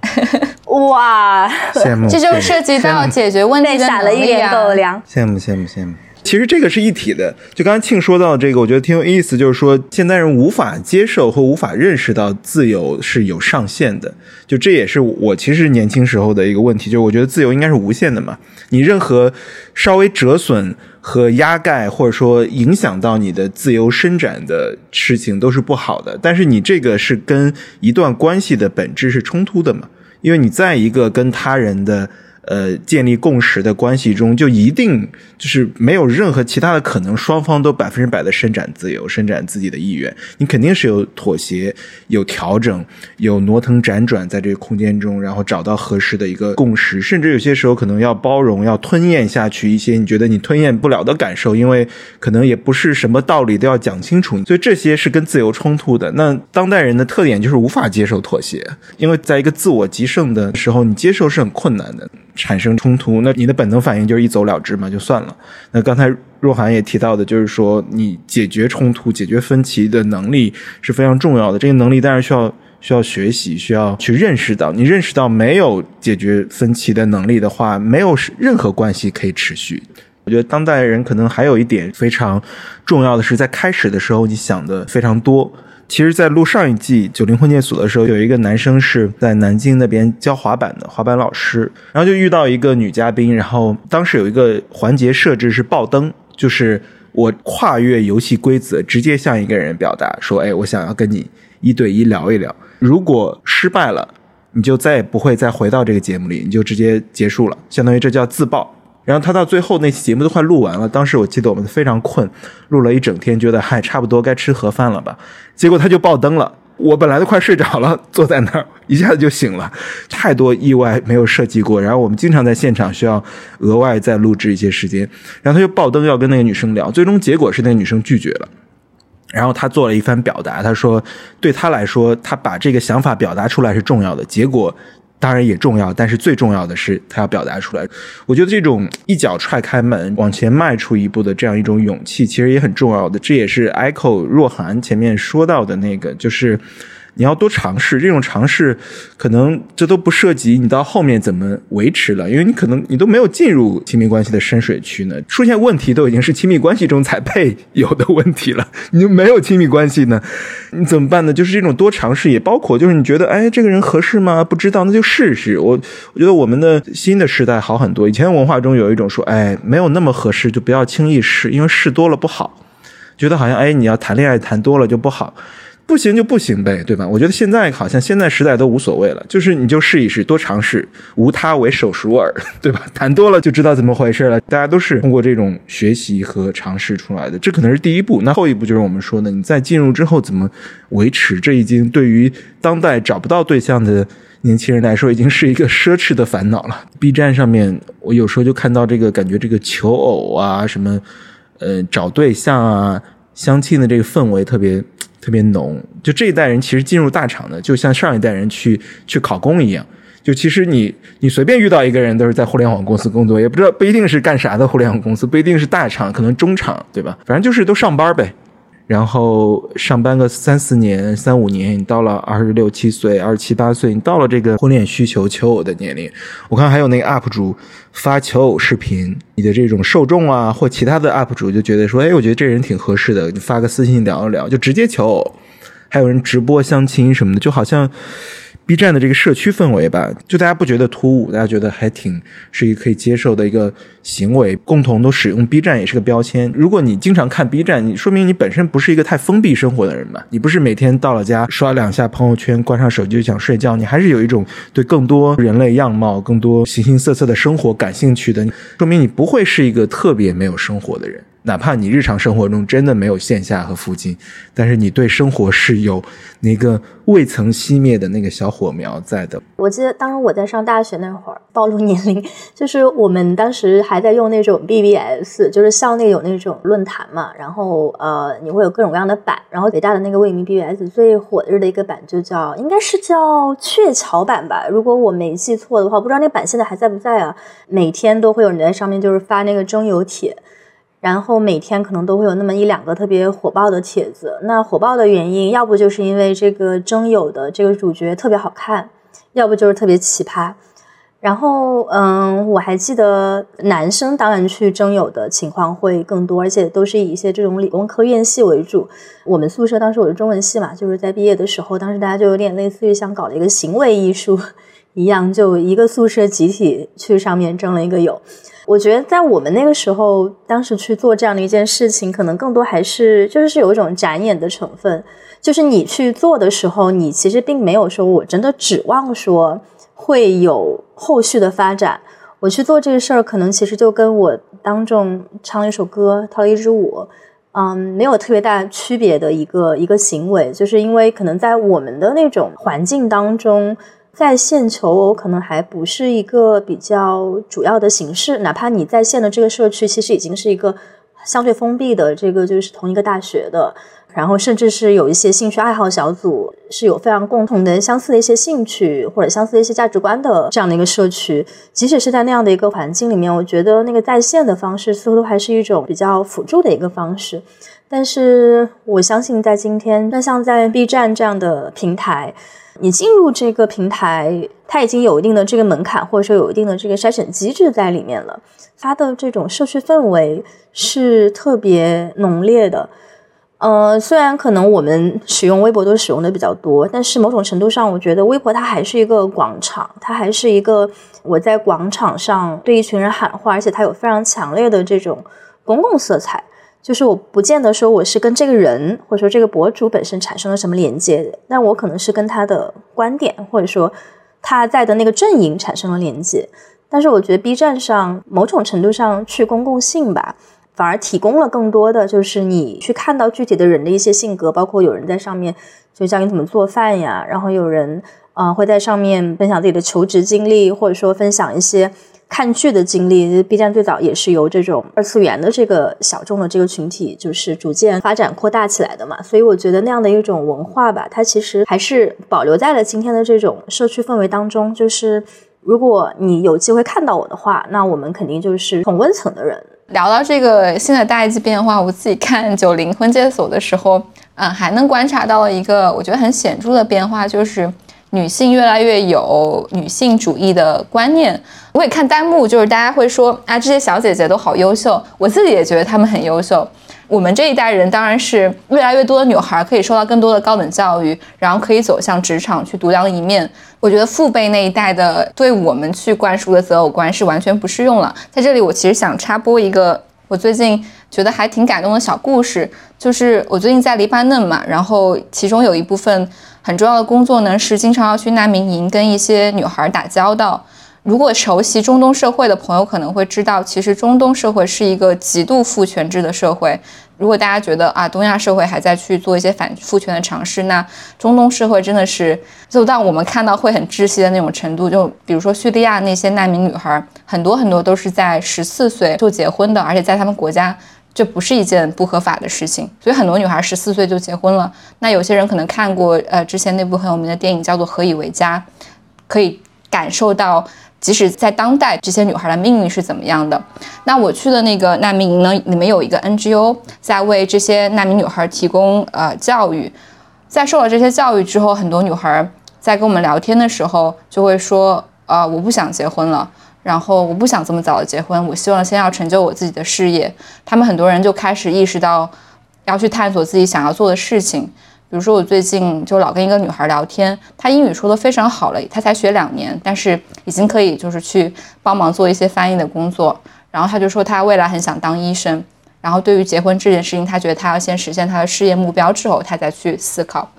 S3: 哇，
S2: 羡慕！
S1: 这就涉及到解决问题的
S3: 撒了一脸狗粮。
S2: 羡慕羡慕羡慕。其实这个是一体的，就刚才庆说到这个，我觉得挺有意思，就是说现代人无法接受或无法认识到自由是有上限的，就这也是我其实年轻时候的一个问题，就是我觉得自由应该是无限的嘛，你任何稍微折损和压盖或者说影响到你的自由伸展的事情都是不好的，但是你这个是跟一段关系的本质是冲突的嘛，因为你在一个跟他人的。呃，建立共识的关系中，就一定就是没有任何其他的可能，双方都百分之百的伸展自由，伸展自己的意愿。你肯定是有妥协、有调整、有挪腾辗转在这个空间中，然后找到合适的一个共识，甚至有些时候可能要包容、要吞咽下去一些你觉得你吞咽不了的感受，因为可能也不是什么道理都要讲清楚。所以这些是跟自由冲突的。那当代人的特点就是无法接受妥协，因为在一个自我极盛的时候，你接受是很困难的。产生冲突，那你的本能反应就是一走了之嘛，就算了。那刚才若涵也提到的，就是说你解决冲突、解决分歧的能力是非常重要的。这个能力当然需要需要学习，需要去认识到。你认识到没有解决分歧的能力的话，没有任何关系可以持续。我觉得当代人可能还有一点非常重要的是，在开始的时候你想的非常多。其实，在录上一季《九零婚介所》的时候，有一个男生是在南京那边教滑板的滑板老师，然后就遇到一个女嘉宾，然后当时有一个环节设置是爆灯，就是我跨越游戏规则，直接向一个人表达说：“哎，我想要跟你一对一聊一聊。”如果失败了，你就再也不会再回到这个节目里，你就直接结束了，相当于这叫自爆。然后他到最后那期节目都快录完了，当时我记得我们非常困，录了一整天，觉得嗨，差不多该吃盒饭了吧。结果他就爆灯了，我本来都快睡着了，坐在那儿一下子就醒了，太多意外没有设计过。然后我们经常在现场需要额外再录制一些时间，然后他就爆灯要跟那个女生聊，最终结果是那个女生拒绝了。然后他做了一番表达，他说对他来说，他把这个想法表达出来是重要的，结果。当然也重要，但是最重要的是他要表达出来。我觉得这种一脚踹开门往前迈出一步的这样一种勇气，其实也很重要的。这也是 Echo 若涵前面说到的那个，就是。你要多尝试，这种尝试可能这都不涉及你到后面怎么维持了，因为你可能你都没有进入亲密关系的深水区呢，出现问题都已经是亲密关系中才配有的问题了，你就没有亲密关系呢，你怎么办呢？就是这种多尝试，也包括就是你觉得哎这个人合适吗？不知道那就试试。我我觉得我们的新的时代好很多，以前文化中有一种说哎没有那么合适就不要轻易试，因为试多了不好，觉得好像哎你要谈恋爱谈多了就不好。不行就不行呗，对吧？我觉得现在好像现在时代都无所谓了，就是你就试一试，多尝试，无他为手熟耳，对吧？谈多了就知道怎么回事了。大家都是通过这种学习和尝试出来的，这可能是第一步。那后一步就是我们说的，你在进入之后怎么维持？这已经对于当代找不到对象的年轻人来说，已经是一个奢侈的烦恼了。B 站上面，我有时候就看到这个，感觉这个求偶啊，什么呃找对象啊，相亲的这个氛围特别。特别浓，就这一代人其实进入大厂的，就像上一代人去去考公一样。就其实你你随便遇到一个人，都是在互联网公司工作，也不知道不一定是干啥的互联网公司，不一定是大厂，可能中厂，对吧？反正就是都上班呗。然后上班个三四年、三五年，你到了二十六七岁、二十七八岁，你到了这个婚恋需求求偶的年龄。我看还有那个 UP 主发求偶视频，你的这种受众啊，或其他的 UP 主就觉得说，哎，我觉得这人挺合适的，你发个私信聊一聊，就直接求偶。还有人直播相亲什么的，就好像。B 站的这个社区氛围吧，就大家不觉得突兀，大家觉得还挺是一个可以接受的一个行为，共同都使用 B 站也是个标签。如果你经常看 B 站，你说明你本身不是一个太封闭生活的人吧？你不是每天到了家刷两下朋友圈，关上手机就想睡觉，你还是有一种对更多人类样貌、更多形形色色的生活感兴趣的，说明你不会是一个特别没有生活的人。哪怕你日常生活中真的没有线下和附近，但是你对生活是有那个未曾熄灭的那个小火苗在的。
S3: 我记得当时我在上大学那会儿，暴露年龄，就是我们当时还在用那种 BBS，就是校内有那种论坛嘛，然后呃，你会有各种各样的版，然后北大的那个未名 BBS 最火热的一个版就叫，应该是叫鹊桥版吧，如果我没记错的话，不知道那个版现在还在不在啊？每天都会有人在上面就是发那个征友帖。然后每天可能都会有那么一两个特别火爆的帖子，那火爆的原因，要不就是因为这个征友的这个主角特别好看，要不就是特别奇葩。然后，嗯，我还记得男生当然去征友的情况会更多，而且都是以一些这种理工科院系为主。我们宿舍当时我是中文系嘛，就是在毕业的时候，当时大家就有点类似于想搞了一个行为艺术一样，就一个宿舍集体去上面征了一个友。我觉得在我们那个时候，当时去做这样的一件事情，可能更多还是就是是有一种展演的成分。就是你去做的时候，你其实并没有说我真的指望说会有后续的发展。我去做这个事儿，可能其实就跟我当众唱了一首歌、跳了一支舞，嗯，没有特别大区别的一个一个行为。就是因为可能在我们的那种环境当中。在线求偶可能还不是一个比较主要的形式，哪怕你在线的这个社区其实已经是一个相对封闭的，这个就是同一个大学的，然后甚至是有一些兴趣爱好小组是有非常共同的相似的一些兴趣或者相似的一些价值观的这样的一个社区，即使是在那样的一个环境里面，我觉得那个在线的方式似乎都还是一种比较辅助的一个方式，但是我相信在今天，那像在 B 站这样的平台。你进入这个平台，它已经有一定的这个门槛，或者说有一定的这个筛选机制在里面了。它的这种社区氛围是特别浓烈的。呃，虽然可能我们使用微博都使用的比较多，但是某种程度上，我觉得微博它还是一个广场，它还是一个我在广场上对一群人喊话，而且它有非常强烈的这种公共色彩。就是我不见得说我是跟这个人或者说这个博主本身产生了什么连接，但我可能是跟他的观点或者说他在的那个阵营产生了连接。但是我觉得 B 站上某种程度上去公共性吧。反而提供了更多的，就是你去看到具体的人的一些性格，包括有人在上面就教你怎么做饭呀，然后有人啊会在上面分享自己的求职经历，或者说分享一些看剧的经历。B 站最早也是由这种二次元的这个小众的这个群体，就是逐渐发展扩大起来的嘛。所以我觉得那样的一种文化吧，它其实还是保留在了今天的这种社区氛围当中。就是如果你有机会看到我的话，那我们肯定就是同温层的人。
S1: 聊到这个新的代际变化，我自己看九零婚介所的时候，嗯，还能观察到一个我觉得很显著的变化，就是女性越来越有女性主义的观念。我也看弹幕，就是大家会说啊，这些小姐姐都好优秀，我自己也觉得她们很优秀。我们这一代人当然是越来越多的女孩可以受到更多的高等教育，然后可以走向职场去独当一面。我觉得父辈那一代的对我们去灌输的择偶观是完全不适用了。在这里，我其实想插播一个我最近觉得还挺感动的小故事，就是我最近在黎巴嫩嘛，然后其中有一部分很重要的工作呢是经常要去难民营跟一些女孩打交道。如果熟悉中东社会的朋友可能会知道，其实中东社会是一个极度父权制的社会。如果大家觉得啊，东亚社会还在去做一些反父权的尝试，那中东社会真的是就到我们看到会很窒息的那种程度。就比如说叙利亚那些难民女孩，很多很多都是在十四岁就结婚的，而且在他们国家这不是一件不合法的事情。所以很多女孩十四岁就结婚了。那有些人可能看过呃之前那部很有名的电影叫做《何以为家》，可以感受到。即使在当代，这些女孩的命运是怎么样的？那我去的那个难民营呢？里面有一个 NGO 在为这些难民女孩提供呃教育。在受了这些教育之后，很多女孩在跟我们聊天的时候就会说：呃，我不想结婚了，然后我不想这么早的结婚，我希望先要成就我自己的事业。他们很多人就开始意识到要去探索自己想要做的事情。比如说，我最近就老跟一个女孩聊天，她英语说的非常好了，她才学两年，但是已经可以就是去帮忙做一些翻译的工作。然后她就说她未来很想当医生。然后对于结婚这件事情，她觉得她要先实现她的事业目标之后，她再去思考。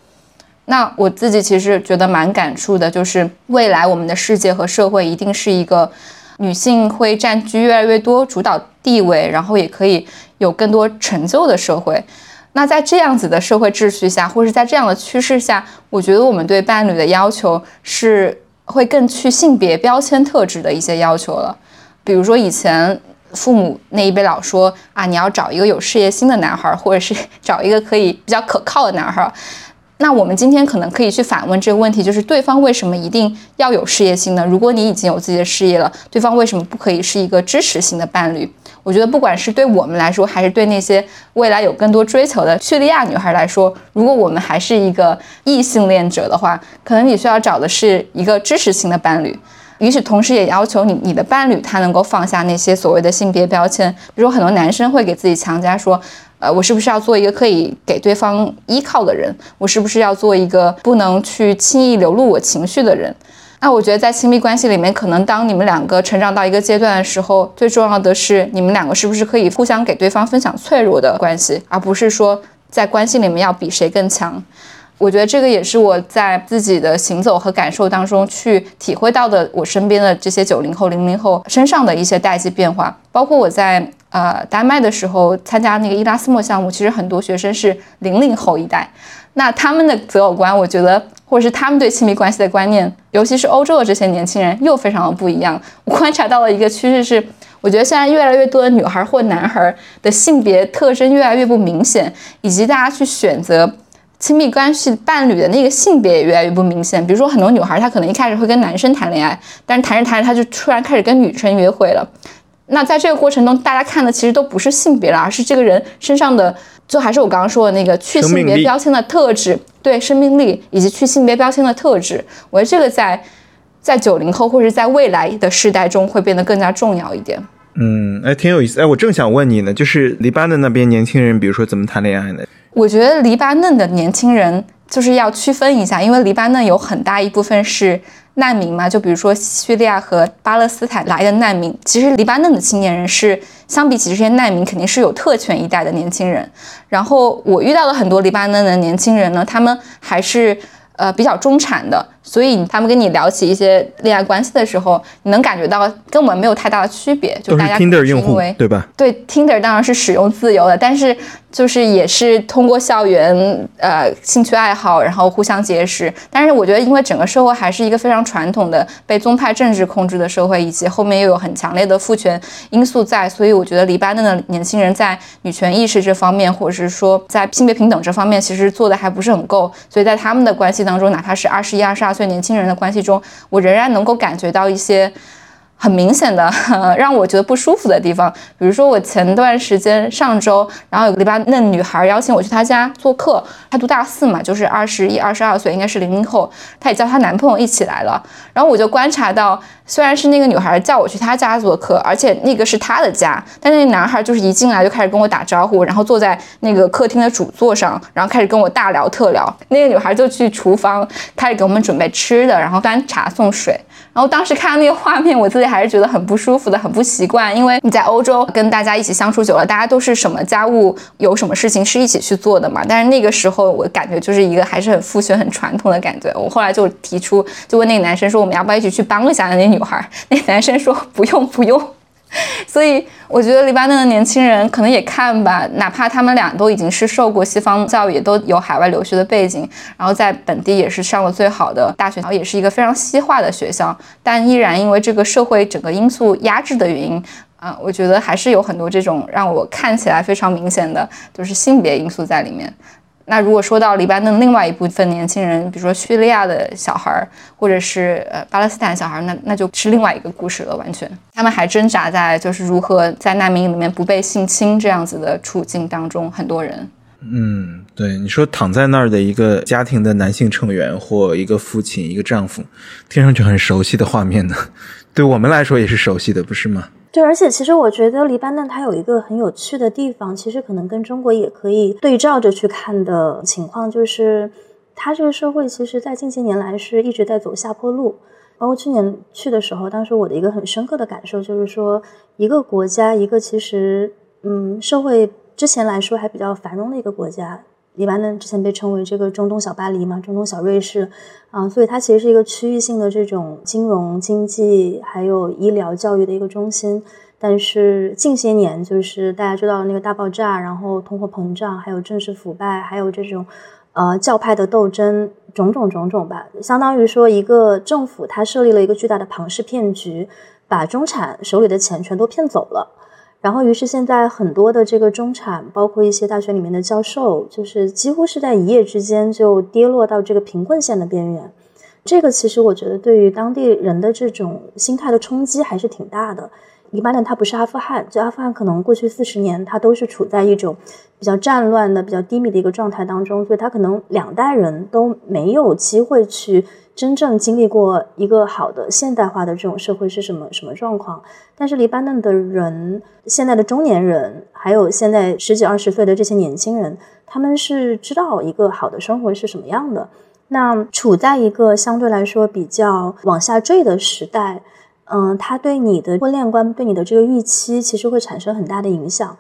S1: 那我自己其实觉得蛮感触的，就是未来我们的世界和社会一定是一个女性会占据越来越多主导地位，然后也可以有更多成就的社会。那在这样子的社会秩序下，或是在这样的趋势下，我觉得我们对伴侣的要求是会更去性别标签特质的一些要求了。比如说以前父母那一辈老说啊，你要找一个有事业心的男孩，或者是 找一个可以比较可靠的男孩。那我们今天可能可以去反问这个问题，就是对方为什么一定要有事业心呢？如果你已经有自己的事业了，对方为什么不可以是一个支持型的伴侣？我觉得，不管是对我们来说，还是对那些未来有更多追求的叙利亚女孩来说，如果我们还是一个异性恋者的话，可能你需要找的是一个支持性的伴侣。与此同时，也要求你，你的伴侣他能够放下那些所谓的性别标签。比如说，很多男生会给自己强加说，呃，我是不是要做一个可以给对方依靠的人？我是不是要做一个不能去轻易流露我情绪的人？那我觉得，在亲密关系里面，可能当你们两个成长到一个阶段的时候，最重要的是你们两个是不是可以互相给对方分享脆弱的关系，而不是说在关系里面要比谁更强。我觉得这个也是我在自己的行走和感受当中去体会到的，我身边的这些九零后、零零后身上的一些代际变化。包括我在呃丹麦的时候参加那个伊拉斯莫项目，其实很多学生是零零后一代，那他们的择偶观，我觉得。或者是他们对亲密关系的观念，尤其是欧洲的这些年轻人，又非常的不一样。我观察到了一个趋势是，我觉得现在越来越多的女孩或男孩的性别特征越来越不明显，以及大家去选择亲密关系伴侣的那个性别也越来越不明显。比如说，很多女孩她可能一开始会跟男生谈恋爱，但是谈着谈着她就突然开始跟女生约会了。那在这个过程中，大家看的其实都不是性别了，而是这个人身上的，就还是我刚刚说的那个去性别标签的特质，对生命力以及去性别标签的特质。我觉得这个在在九零后或者在未来的世代中会变得更加重要一点。
S2: 嗯，哎，挺有意思。哎，我正想问你呢，就是黎巴嫩那边年轻人，比如说怎么谈恋爱呢？
S1: 我觉得黎巴嫩的年轻人就是要区分一下，因为黎巴嫩有很大一部分是。难民嘛，就比如说叙利亚和巴勒斯坦来的难民，其实黎巴嫩的青年人是相比起这些难民，肯定是有特权一代的年轻人。然后我遇到了很多黎巴嫩的年轻人呢，他们还是呃比较中产的。所以他们跟你聊起一些恋爱关系的时候，你能感觉到跟我们没有太大的区别，就大家
S2: Tinder 用户对吧？
S1: 对，Tinder 当然是使用自由的，但是就是也是通过校园呃兴趣爱好，然后互相结识。但是我觉得，因为整个社会还是一个非常传统的被宗派政治控制的社会，以及后面又有很强烈的父权因素在，所以我觉得黎巴嫩的年轻人在女权意识这方面，或者是说在性别平等这方面，其实做的还不是很够。所以在他们的关系当中，哪怕是二十一、二十二。岁年轻人的关系中，我仍然能够感觉到一些。很明显的 让我觉得不舒服的地方，比如说我前段时间上周，然后有个黎巴嫩女孩邀请我去她家做客，她读大四嘛，就是二十一、二十二岁，应该是零零后，她也叫她男朋友一起来了。然后我就观察到，虽然是那个女孩叫我去她家做客，而且那个是她的家，但那男孩就是一进来就开始跟我打招呼，然后坐在那个客厅的主座上，然后开始跟我大聊特聊。那个女孩就去厨房开始给我们准备吃的，然后端茶送水。然后当时看到那个画面，我自己还是觉得很不舒服的，很不习惯。因为你在欧洲跟大家一起相处久了，大家都是什么家务有什么事情是一起去做的嘛。但是那个时候我感觉就是一个还是很父权、很传统的感觉。我后来就提出，就问那个男生说，我们要不要一起去帮一下那女孩？那男生说不用不用。所以我觉得黎巴嫩的年轻人可能也看吧，哪怕他们俩都已经是受过西方教育，都有海外留学的背景，然后在本地也是上了最好的大学，然后也是一个非常西化的学校，但依然因为这个社会整个因素压制的原因，啊，我觉得还是有很多这种让我看起来非常明显的就是性别因素在里面。那如果说到黎巴嫩另外一部分年轻人，比如说叙利亚的小孩儿，或者是呃巴勒斯坦小孩儿，那那就是另外一个故事了，完全。他们还挣扎在就是如何在难民里面不被性侵这样子的处境当中，很多人。
S2: 嗯，对，你说躺在那儿的一个家庭的男性成员或一个父亲、一个丈夫，听上去很熟悉的画面呢，对我们来说也是熟悉的，不是吗？
S3: 对，而且其实我觉得黎巴嫩它有一个很有趣的地方，其实可能跟中国也可以对照着去看的情况，就是它这个社会其实在近些年来是一直在走下坡路。包括去年去的时候，当时我的一个很深刻的感受就是说，一个国家，一个其实嗯社会之前来说还比较繁荣的一个国家。黎巴嫩之前被称为这个中东小巴黎嘛，中东小瑞士，啊，所以它其实是一个区域性的这种金融、经济还有医疗、教育的一个中心。但是近些年，就是大家知道那个大爆炸，然后通货膨胀，还有政治腐败，还有这种呃教派的斗争，种种种种吧，相当于说一个政府它设立了一个巨大的庞氏骗局，把中产手里的钱全都骗走了。然后，于是现在很多的这个中产，包括一些大学里面的教授，就是几乎是在一夜之间就跌落到这个贫困线的边缘。这个其实我觉得对于当地人的这种心态的冲击还是挺大的。黎巴嫩它不是阿富汗，就阿富汗可能过去四十年它都是处在一种比较战乱的、比较低迷的一个状态当中，所以它可能两代人都没有机会去。真正经历过一个好的现代化的这种社会是什么什么状况？但是黎巴嫩的人，现在的中年人，还有现在十几二十岁的这些年轻人，他们是知道一个好的生活是什么样的。那处在一个相对来说比较往下坠的时代，嗯，他对你的婚恋观、对你的这个预期，其实会产生很大的影响。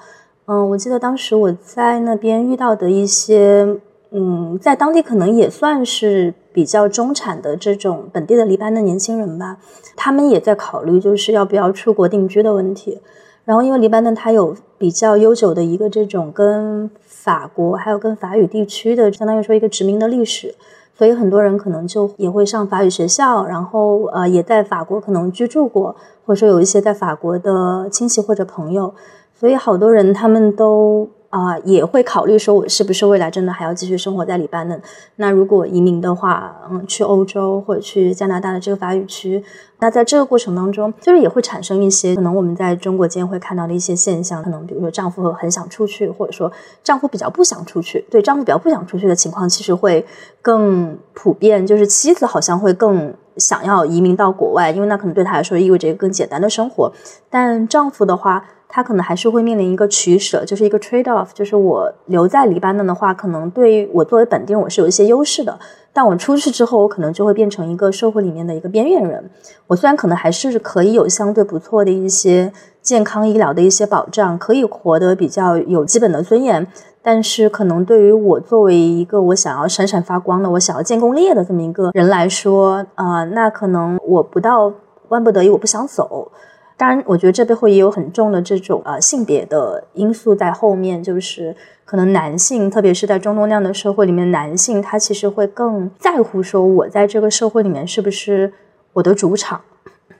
S3: 嗯，我记得当时我在那边遇到的一些。嗯，在当地可能也算是比较中产的这种本地的黎巴嫩年轻人吧，他们也在考虑就是要不要出国定居的问题。然后，因为黎巴嫩它有比较悠久的一个这种跟法国还有跟法语地区的，相当于说一个殖民的历史，所以很多人可能就也会上法语学校，然后呃也在法国可能居住过，或者说有一些在法国的亲戚或者朋友，所以好多人他们都。啊，也会考虑说，我是不是未来真的还要继续生活在黎巴嫩？那如果移民的话，嗯，去欧洲或者去加拿大的这个法语区，那在这个过程当中，就是也会产生一些可能我们在中国间会看到的一些现象，可能比如说丈夫很想出去，或者说丈夫比较不想出去，对丈夫比较不想出去的情况，其实会更普遍，就是妻子好像会更想要移民到国外，因为那可能对她来说意味着一个更简单的生活，但丈夫的话。他可能还是会面临一个取舍，就是一个 trade off，就是我留在黎巴嫩的话，可能对于我作为本地人我是有一些优势的，但我出去之后，我可能就会变成一个社会里面的一个边缘人。我虽然可能还是可以有相对不错的一些健康医疗的一些保障，可以活得比较有基本的尊严，但是可能对于我作为一个我想要闪闪发光的，我想要建功立业的这么一个人来说，啊，那可能我不到万不得已我不想走。当然，我觉得这背后也有很重的这种呃性别的因素在后面，就是可能男性，特别是在中东那样的社会里面，男性他其实会更在乎说，我在这个社会里面是不是我的主场。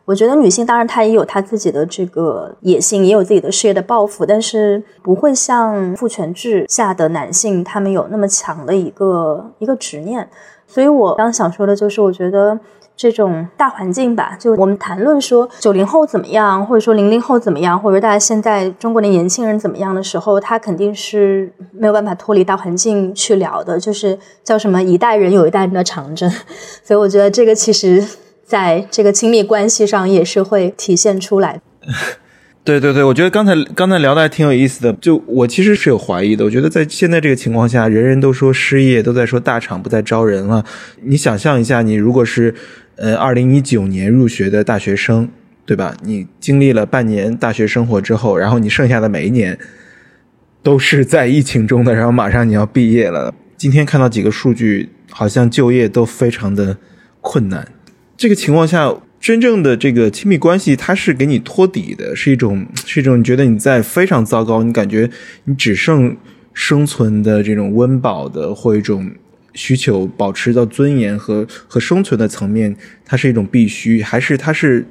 S3: 我觉得女性当然她也有她自己的这个野心，也有自己的事业的抱负，但是不会像父权制下的男性他们有那么强的一个一个执念。所以我刚想说的就是，我觉得。这种大环境吧，就我们谈论说九零后怎么样，或者说零零后怎么样，或者大家现在中国的年轻人怎么样的时候，他肯定是没有办法脱离大环境去聊的，就是叫什么一代人有一代人的长征。所以我觉得这个其实在这个亲密关系上也是会体现出来。
S2: 对对对，我觉得刚才刚才聊的还挺有意思的。就我其实是有怀疑的，我觉得在现在这个情况下，人人都说失业，都在说大厂不再招人了。你想象一下，你如果是。呃，二零一九年入学的大学生，对吧？你经历了半年大学生活之后，然后你剩下的每一年都是在疫情中的，然后马上你要毕业了。今天看到几个数据，好像就业都非常的困难。这个情况下，真正的这个亲密关系，它是给你托底的，是一种 是一种你觉得你在非常糟糕，你感觉你只剩生存的这种温饱的或一种。需求保持到尊严和和生存的层面，它是一种必须，还是它是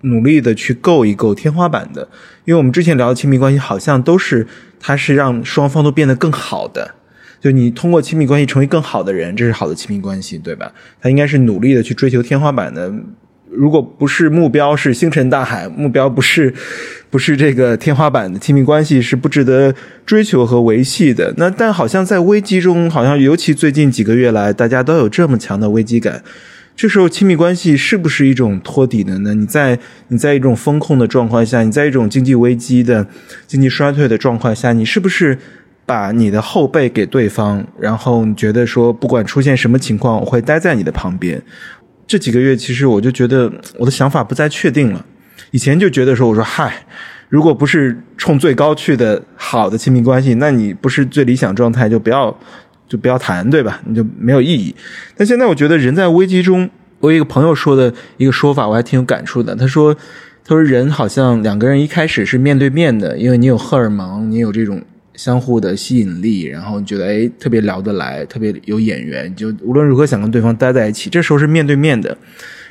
S2: 努力的去够一够天花板的？因为我们之前聊的亲密关系，好像都是它是让双方都变得更好的，就你通过亲密关系成为更好的人，这是好的亲密关系，对吧？它应该是努力的去追求天花板的。如果不是目标是星辰大海，目标不是 不是这个天花板的亲密关系是不值得追求和维系的。那但好像在危机中，好像尤其最近几个月来，大家都有这么强的危机感。这时候亲密关系是不是一种托底的呢？你在你在一种风控的状况下，你在一种经济危机的经济衰退的状况下，你是不是把你的后背给对方，然后你觉得说不管出现什么情况，我会待在你的旁边。这几个月，其实我就觉得我的想法不再确定了。以前就觉得说，我说嗨，如果不是冲最高去的好的亲密关系，那你不是最理想状态，就不要就不要谈，对吧？你就没有意义。但现在我觉得人在危机中，我有一个朋友说的一个说法，我还挺有感触的。他说，他说人好像两个人一开始是面对面的，因为你有荷尔蒙，你有这种。相互的吸引力，然后你觉得哎特别聊得来，特别有眼缘，就无论如何想跟对方待在一起。这时候是面对面的，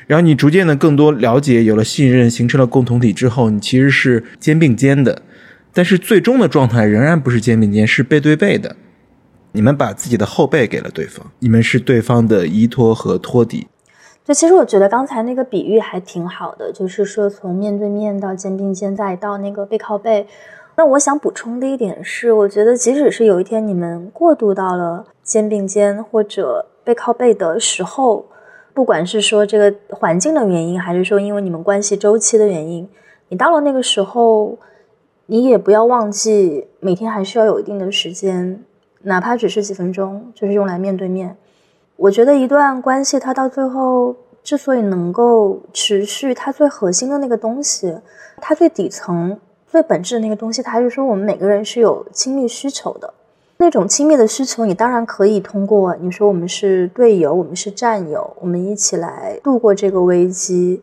S2: 然后你逐渐的更多了解，有了信任，形成了共同体之后，你其实是肩并肩的，但是最终的状态仍然不是肩并肩，是背对背的。你们把自己的后背给了对方，你们是对方的依托和托底。
S3: 对，其实我觉得刚才那个比喻还挺好的，就是说从面对面到肩并肩，再到那个背靠背。那我想补充的一点是，我觉得即使是有一天你们过渡到了肩并肩或者背靠背的时候，不管是说这个环境的原因，还是说因为你们关系周期的原因，你到了那个时候，你也不要忘记每天还需要有一定的时间，哪怕只是几分钟，就是用来面对面。我觉得一段关系它到最后之所以能够持续，它最核心的那个东西，它最底层。最本质的那个东西，它还是说我们每个人是有亲密需求的。那种亲密的需求，你当然可以通过你说我们是队友，我们是战友，我们一起来度过这个危机。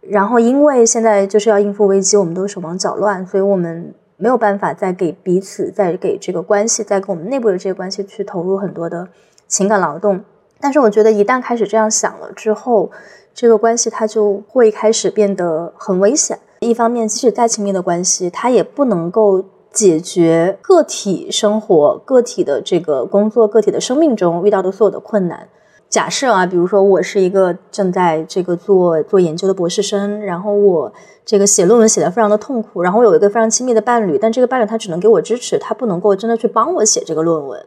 S3: 然后，因为现在就是要应付危机，我们都手忙脚乱，所以我们没有办法再给彼此、再给这个关系、再给我们内部的这个关系去投入很多的情感劳动。但是，我觉得一旦开始这样想了之后，这个关系它就会开始变得很危险。一方面，即使再亲密的关系，它也不能够解决个体生活、个体的这个工作、个体的生命中遇到的所有的困难。假设啊，比如说我是一个正在这个做做研究的博士生，然后我这个写论文写的非常的痛苦，然后我有一个非常亲密的伴侣，但这个伴侣他只能给我支持，他不能够真的去帮我写这个论文，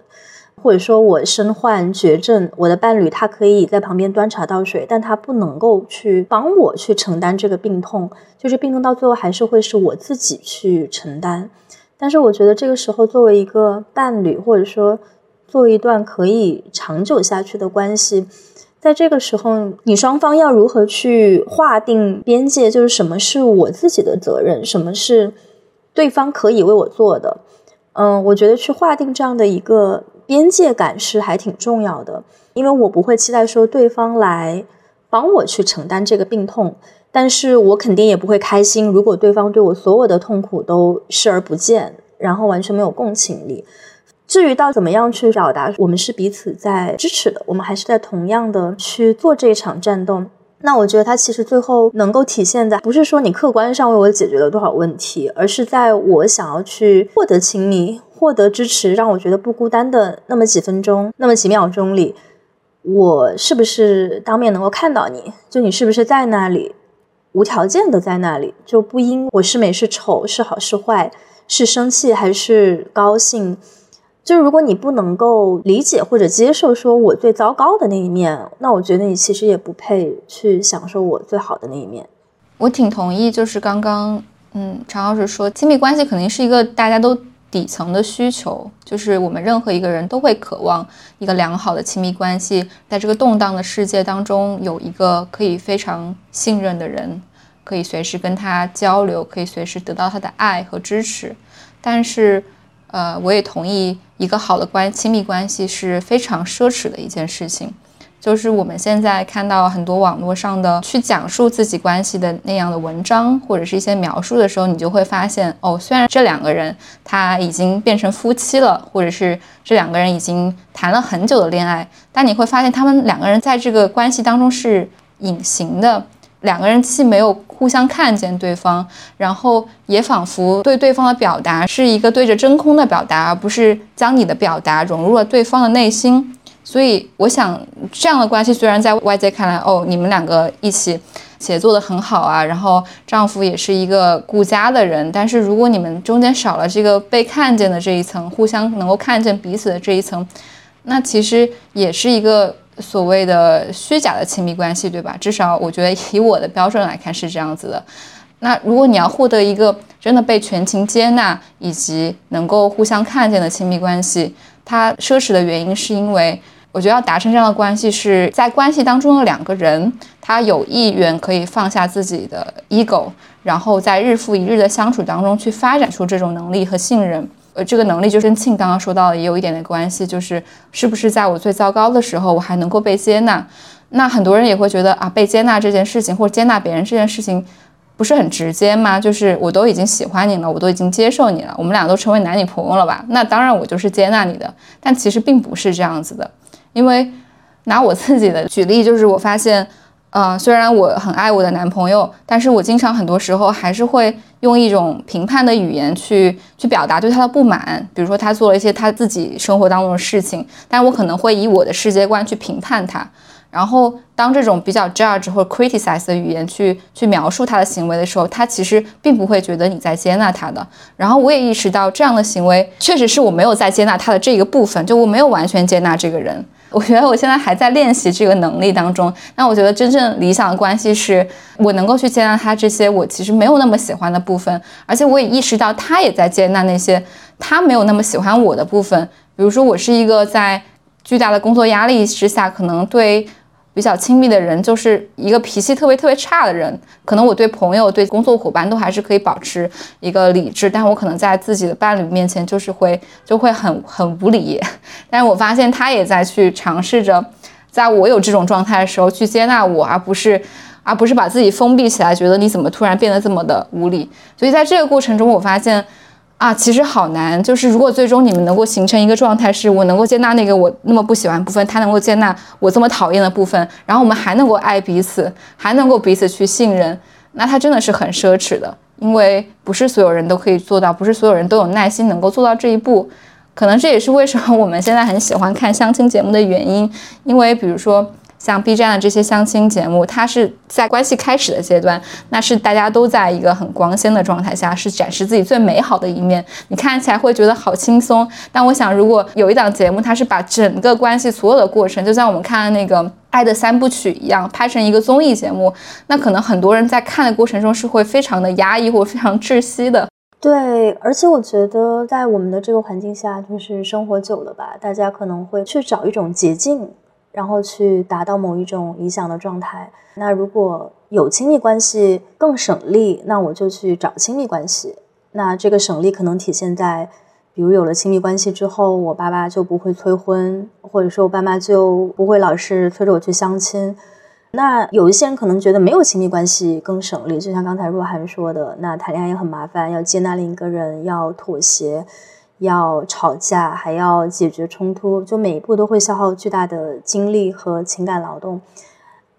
S3: 或者说我身患绝症，我的伴侣他可以在旁边端茶倒水，但他不能够去帮我去承担这个病痛，就是病痛到最后还是会是我自己去承担。但是我觉得这个时候作为一个伴侣，或者说。做一段可以长久下去的关系，在这个时候，你双方要如何去划定边界？就是什么是我自己的责任，什么是对方可以为我做的？嗯，我觉得去划定这样的一个边界感是还挺重要的，因为我不会期待说对方来帮我去承担这个病痛，但是我肯定也不会开心，如果对方对我所有的痛苦都视而不见，然后完全没有共情力。至于到怎么样去表达，我们是彼此在支持的，我们还是在同样的去做这一场战斗。那我觉得它其实最后能够体现在，不是说你客观上为我解决了多少问题，而是在我想要去获得亲密、获得支持，让我觉得不孤单的那么几分钟、那么几秒钟里，我是不是当面能够看到你？就你是不是在那里，无条件的在那里，就不因我是美是丑、是好是坏、是生气还是高兴。就如果你不能够理解或者接受说我最糟糕的那一面，那我觉得你其实也不配去享受我最好的那一面。
S1: 我挺同意，就是刚刚嗯，常老师说，亲密关系肯定是一个大家都底层的需求，就是我们任何一个人都会渴望一个良好的亲密关系，在这个动荡的世界当中，有一个可以非常信任的人，可以随时跟他交流，可以随时得到他的爱和支持。但是，呃，我也同意。一个好的关亲密关系是非常奢侈的一件事情，就是我们现在看到很多网络上的去讲述自己关系的那样的文章或者是一些描述的时候，你就会发现，哦，虽然这两个人他已经变成夫妻了，或者是这两个人已经谈了很久的恋爱，但你会发现他们两个人在这个关系当中是隐形的。两个人既没有互相看见对方，然后也仿佛对对方的表达是一个对着真空的表达，而不是将你的表达融入了对方的内心。所以，我想这样的关系虽然在外界看来，哦，你们两个一起协作的很好啊，然后丈夫也是一个顾家的人，但是如果你们中间少了这个被看见的这一层，互相能够看见彼此的这一层，那其实也是一个。所谓的虚假的亲密关系，对吧？至少我觉得以我的标准来看是这样子的。那如果你要获得一个真的被全情接纳以及能够互相看见的亲密关系，它奢侈的原因是因为我觉得要达成这样的关系，是在关系当中的两个人，他有意愿可以放下自己的 ego，然后在日复一日的相处当中去发展出这种能力和信任。呃，这个能力就跟庆刚刚说到的也有一点点关系，就是是不是在我最糟糕的时候，我还能够被接纳？那很多人也会觉得啊，被接纳这件事情，或者接纳别人这件事情，不是很直接吗？就是我都已经喜欢你了，我都已经接受你了，我们俩都成为男女朋友了吧？那当然我就是接纳你的。但其实并不是这样子的，因为拿我自己的举例，就是我发现。呃，虽然我很爱我的男朋友，但是我经常很多时候还是会用一种评判的语言去去表达对他的不满。比如说他做了一些他自己生活当中的事情，但我可能会以我的世界观去评判他。然后当这种比较 judge 或 criticize 的语言去去描述他的行为的时候，他其实并不会觉得你在接纳他的。然后我也意识到这样的行为确实是我没有在接纳他的这一个部分，就我没有完全接纳这个人。我觉得我现在还在练习这个能力当中。那我觉得真正理想的关系是我能够去接纳他这些我其实没有那么喜欢的部分，而且我也意识到他也在接纳那些他没有那么喜欢我的部分。比如说，我是一个在巨大的工作压力之下，可能对。比较亲密的人就是一个脾气特别特别差的人，可能我对朋友、对工作伙伴都还是可以保持一个理智，但我可能在自己的伴侣面前就是会 就会很很无理。但是我发现他也在去尝试着，在我有这种状态的时候去接纳我，而不是而不是把自己封闭起来，觉得你怎么突然变得这么的无理。所以在这个过程中，我发现。啊，其实好难。就是如果最终你们能够形成一个状态，是我能够接纳那个我那么不喜欢部分，他能够接纳我这么讨厌的部分，然后我们还能够爱彼此，还能够彼此去信任，那他真的是很奢侈的。因为不是所有人都可以做到，不是所有人都有耐心能够做到这一步。可能这也是为什么我们现在很喜欢看相亲节目的原因，因为比如说。像 B 站的这些相亲节目，它是在关系开始的阶段，那是大家都在一个很光鲜的状态下，是展示自己最美好的一面，你看起来会觉得好轻松。但我想，如果有一档节目，它是把整个关系所有的过程，就像我们看的那个《爱的三部曲》一样，拍成一个综艺节目，那可能很多人在看的过程中是会非常的压抑或非常窒息的。
S3: 对，而且我觉得在我们的这个环境下，就是生活久了吧，大家可能会去找一种捷径。然后去达到某一种理想的状态。那如果有亲密关系更省力，那我就去找亲密关系。那这个省力可能体现在，比如有了亲密关系之后，我爸爸就不会催婚，或者说我爸妈就不会老是催着我去相亲。那有一些人可能觉得没有亲密关系更省力，就像刚才若涵说的，那谈恋爱也很麻烦，要接纳另一个人，要妥协。要吵架，还要解决冲突，就每一步都会消耗巨大的精力和情感劳动。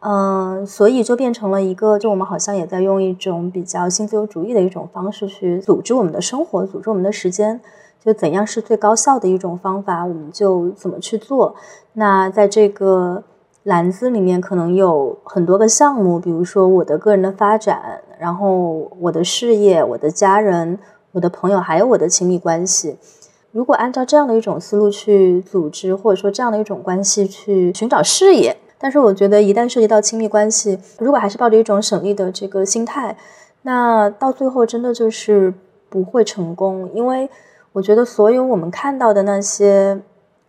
S3: 嗯，所以就变成了一个，就我们好像也在用一种比较新自由主义的一种方式去组织我们的生活，组织我们的时间。就怎样是最高效的一种方法，我们就怎么去做。那在这个篮子里面，可能有很多个项目，比如说我的个人的发展，然后我的事业，我的家人。我的朋友还有我的亲密关系，如果按照这样的一种思路去组织，或者说这样的一种关系去寻找事业，但是我觉得一旦涉及到亲密关系，如果还是抱着一种省力的这个心态，那到最后真的就是不会成功。因为我觉得所有我们看到的那些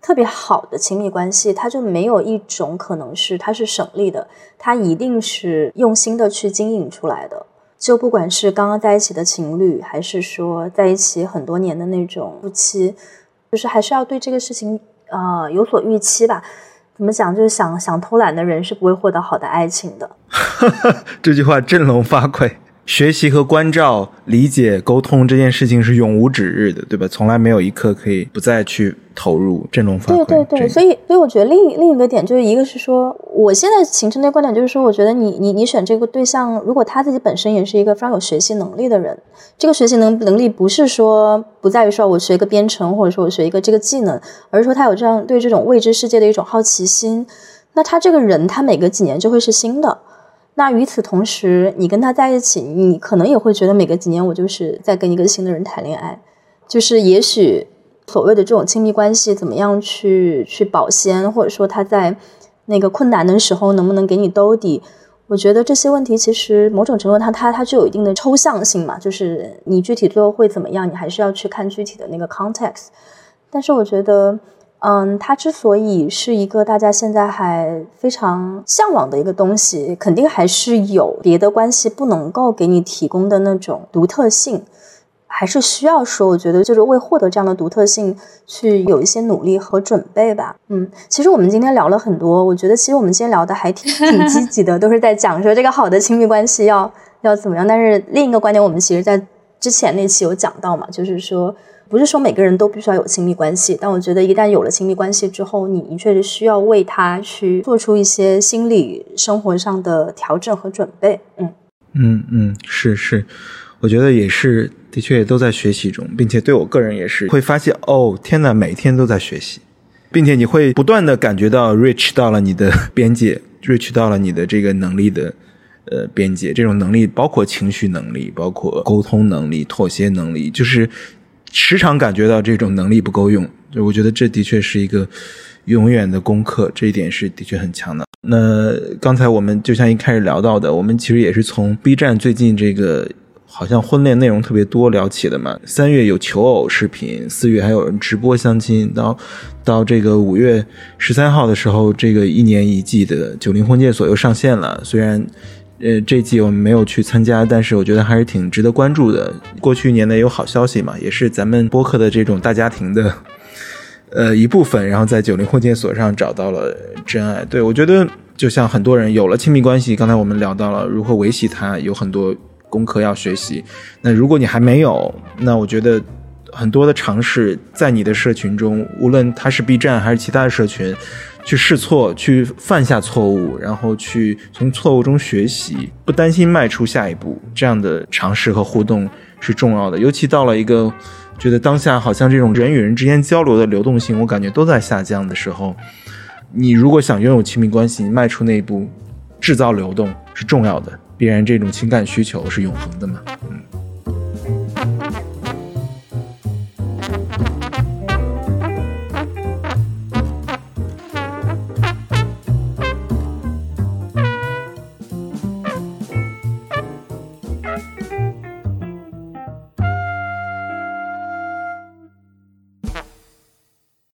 S3: 特别好的亲密关系，它就没有一种可能是它是省力的，它一定是用心的去经营出来的。就不管是刚刚在一起的情侣，还是说在一起很多年的那种夫妻，就是还是要对这个事情呃有所预期吧。怎么讲？就是想想偷懒的人是不会获得好的爱情的。
S2: 这句话振聋发聩。学习和关照、理解、沟通这件事情是永无止日的，对吧？从来没有一刻可以不再去投入。这种发聩。
S3: 对对对，所以所以我觉得另另一个点就是一个是说，我现在形成的观点就是说，我觉得你你你选这个对象，如果他自己本身也是一个非常有学习能力的人，这个学习能能力不是说不在于说我学一个编程，或者说我学一个这个技能，而是说他有这样对这种未知世界的一种好奇心。那他这个人，他每隔几年就会是新的。那与此同时，你跟他在一起，你可能也会觉得每隔几年我就是在跟一个新的人谈恋爱，就是也许所谓的这种亲密关系怎么样去去保鲜，或者说他在那个困难的时候能不能给你兜底，我觉得这些问题其实某种程度它它它具有一定的抽象性嘛，就是你具体最后会怎么样，你还是要去看具体的那个 context，但是我觉得。嗯，它之所以是一个大家现在还非常向往的一个东西，肯定还是有别的关系不能够给你提供的那种独特性，还是需要说，我觉得就是为获得这样的独特性去有一些努力和准备吧。嗯，其实我们今天聊了很多，我觉得其实我们今天聊的还挺挺积极的，都是在讲说这个好的亲密关系要要怎么样。但是另一个观点，我们其实在之前那期有讲到嘛，就是说。不是说每个人都必须要有亲密关系，但我觉得一旦有了亲密关系之后，你你确实需要为他去做出一些心理生活上的调整和准备。
S2: 嗯嗯嗯，是是，我觉得也是，的确也都在学习中，并且对我个人也是会发现，哦天呐，每天都在学习，并且你会不断的感觉到 reach 到了你的边界，reach 到了你的这个能力的呃边界。这种能力包括情绪能力，包括沟通能力、妥协能力，就是。时常感觉到这种能力不够用，就我觉得这的确是一个永远的功课，这一点是的确很强的。那刚才我们就像一开始聊到的，我们其实也是从 B 站最近这个好像婚恋内容特别多聊起的嘛。三月有求偶视频，四月还有人直播相亲，到到这个五月十三号的时候，这个一年一季的九零婚介所又上线了。虽然。呃，这季我们没有去参加，但是我觉得还是挺值得关注的。过去一年呢有好消息嘛，也是咱们播客的这种大家庭的呃一部分，然后在九零婚介所上找到了真爱。对我觉得，就像很多人有了亲密关系，刚才我们聊到了如何维系它，有很多功课要学习。那如果你还没有，那我觉得很多的尝试在你的社群中，无论它是 B 站还是其他的社群。去试错，去犯下错误，然后去从错误中学习，不担心迈出下一步，这样的尝试和互动是重要的。尤其到了一个觉得当下好像这种人与人之间交流的流动性，我感觉都在下降的时候，你如果想拥有亲密关系，你迈出那一步，制造流动是重要的，必然这种情感需求是永恒的嘛。嗯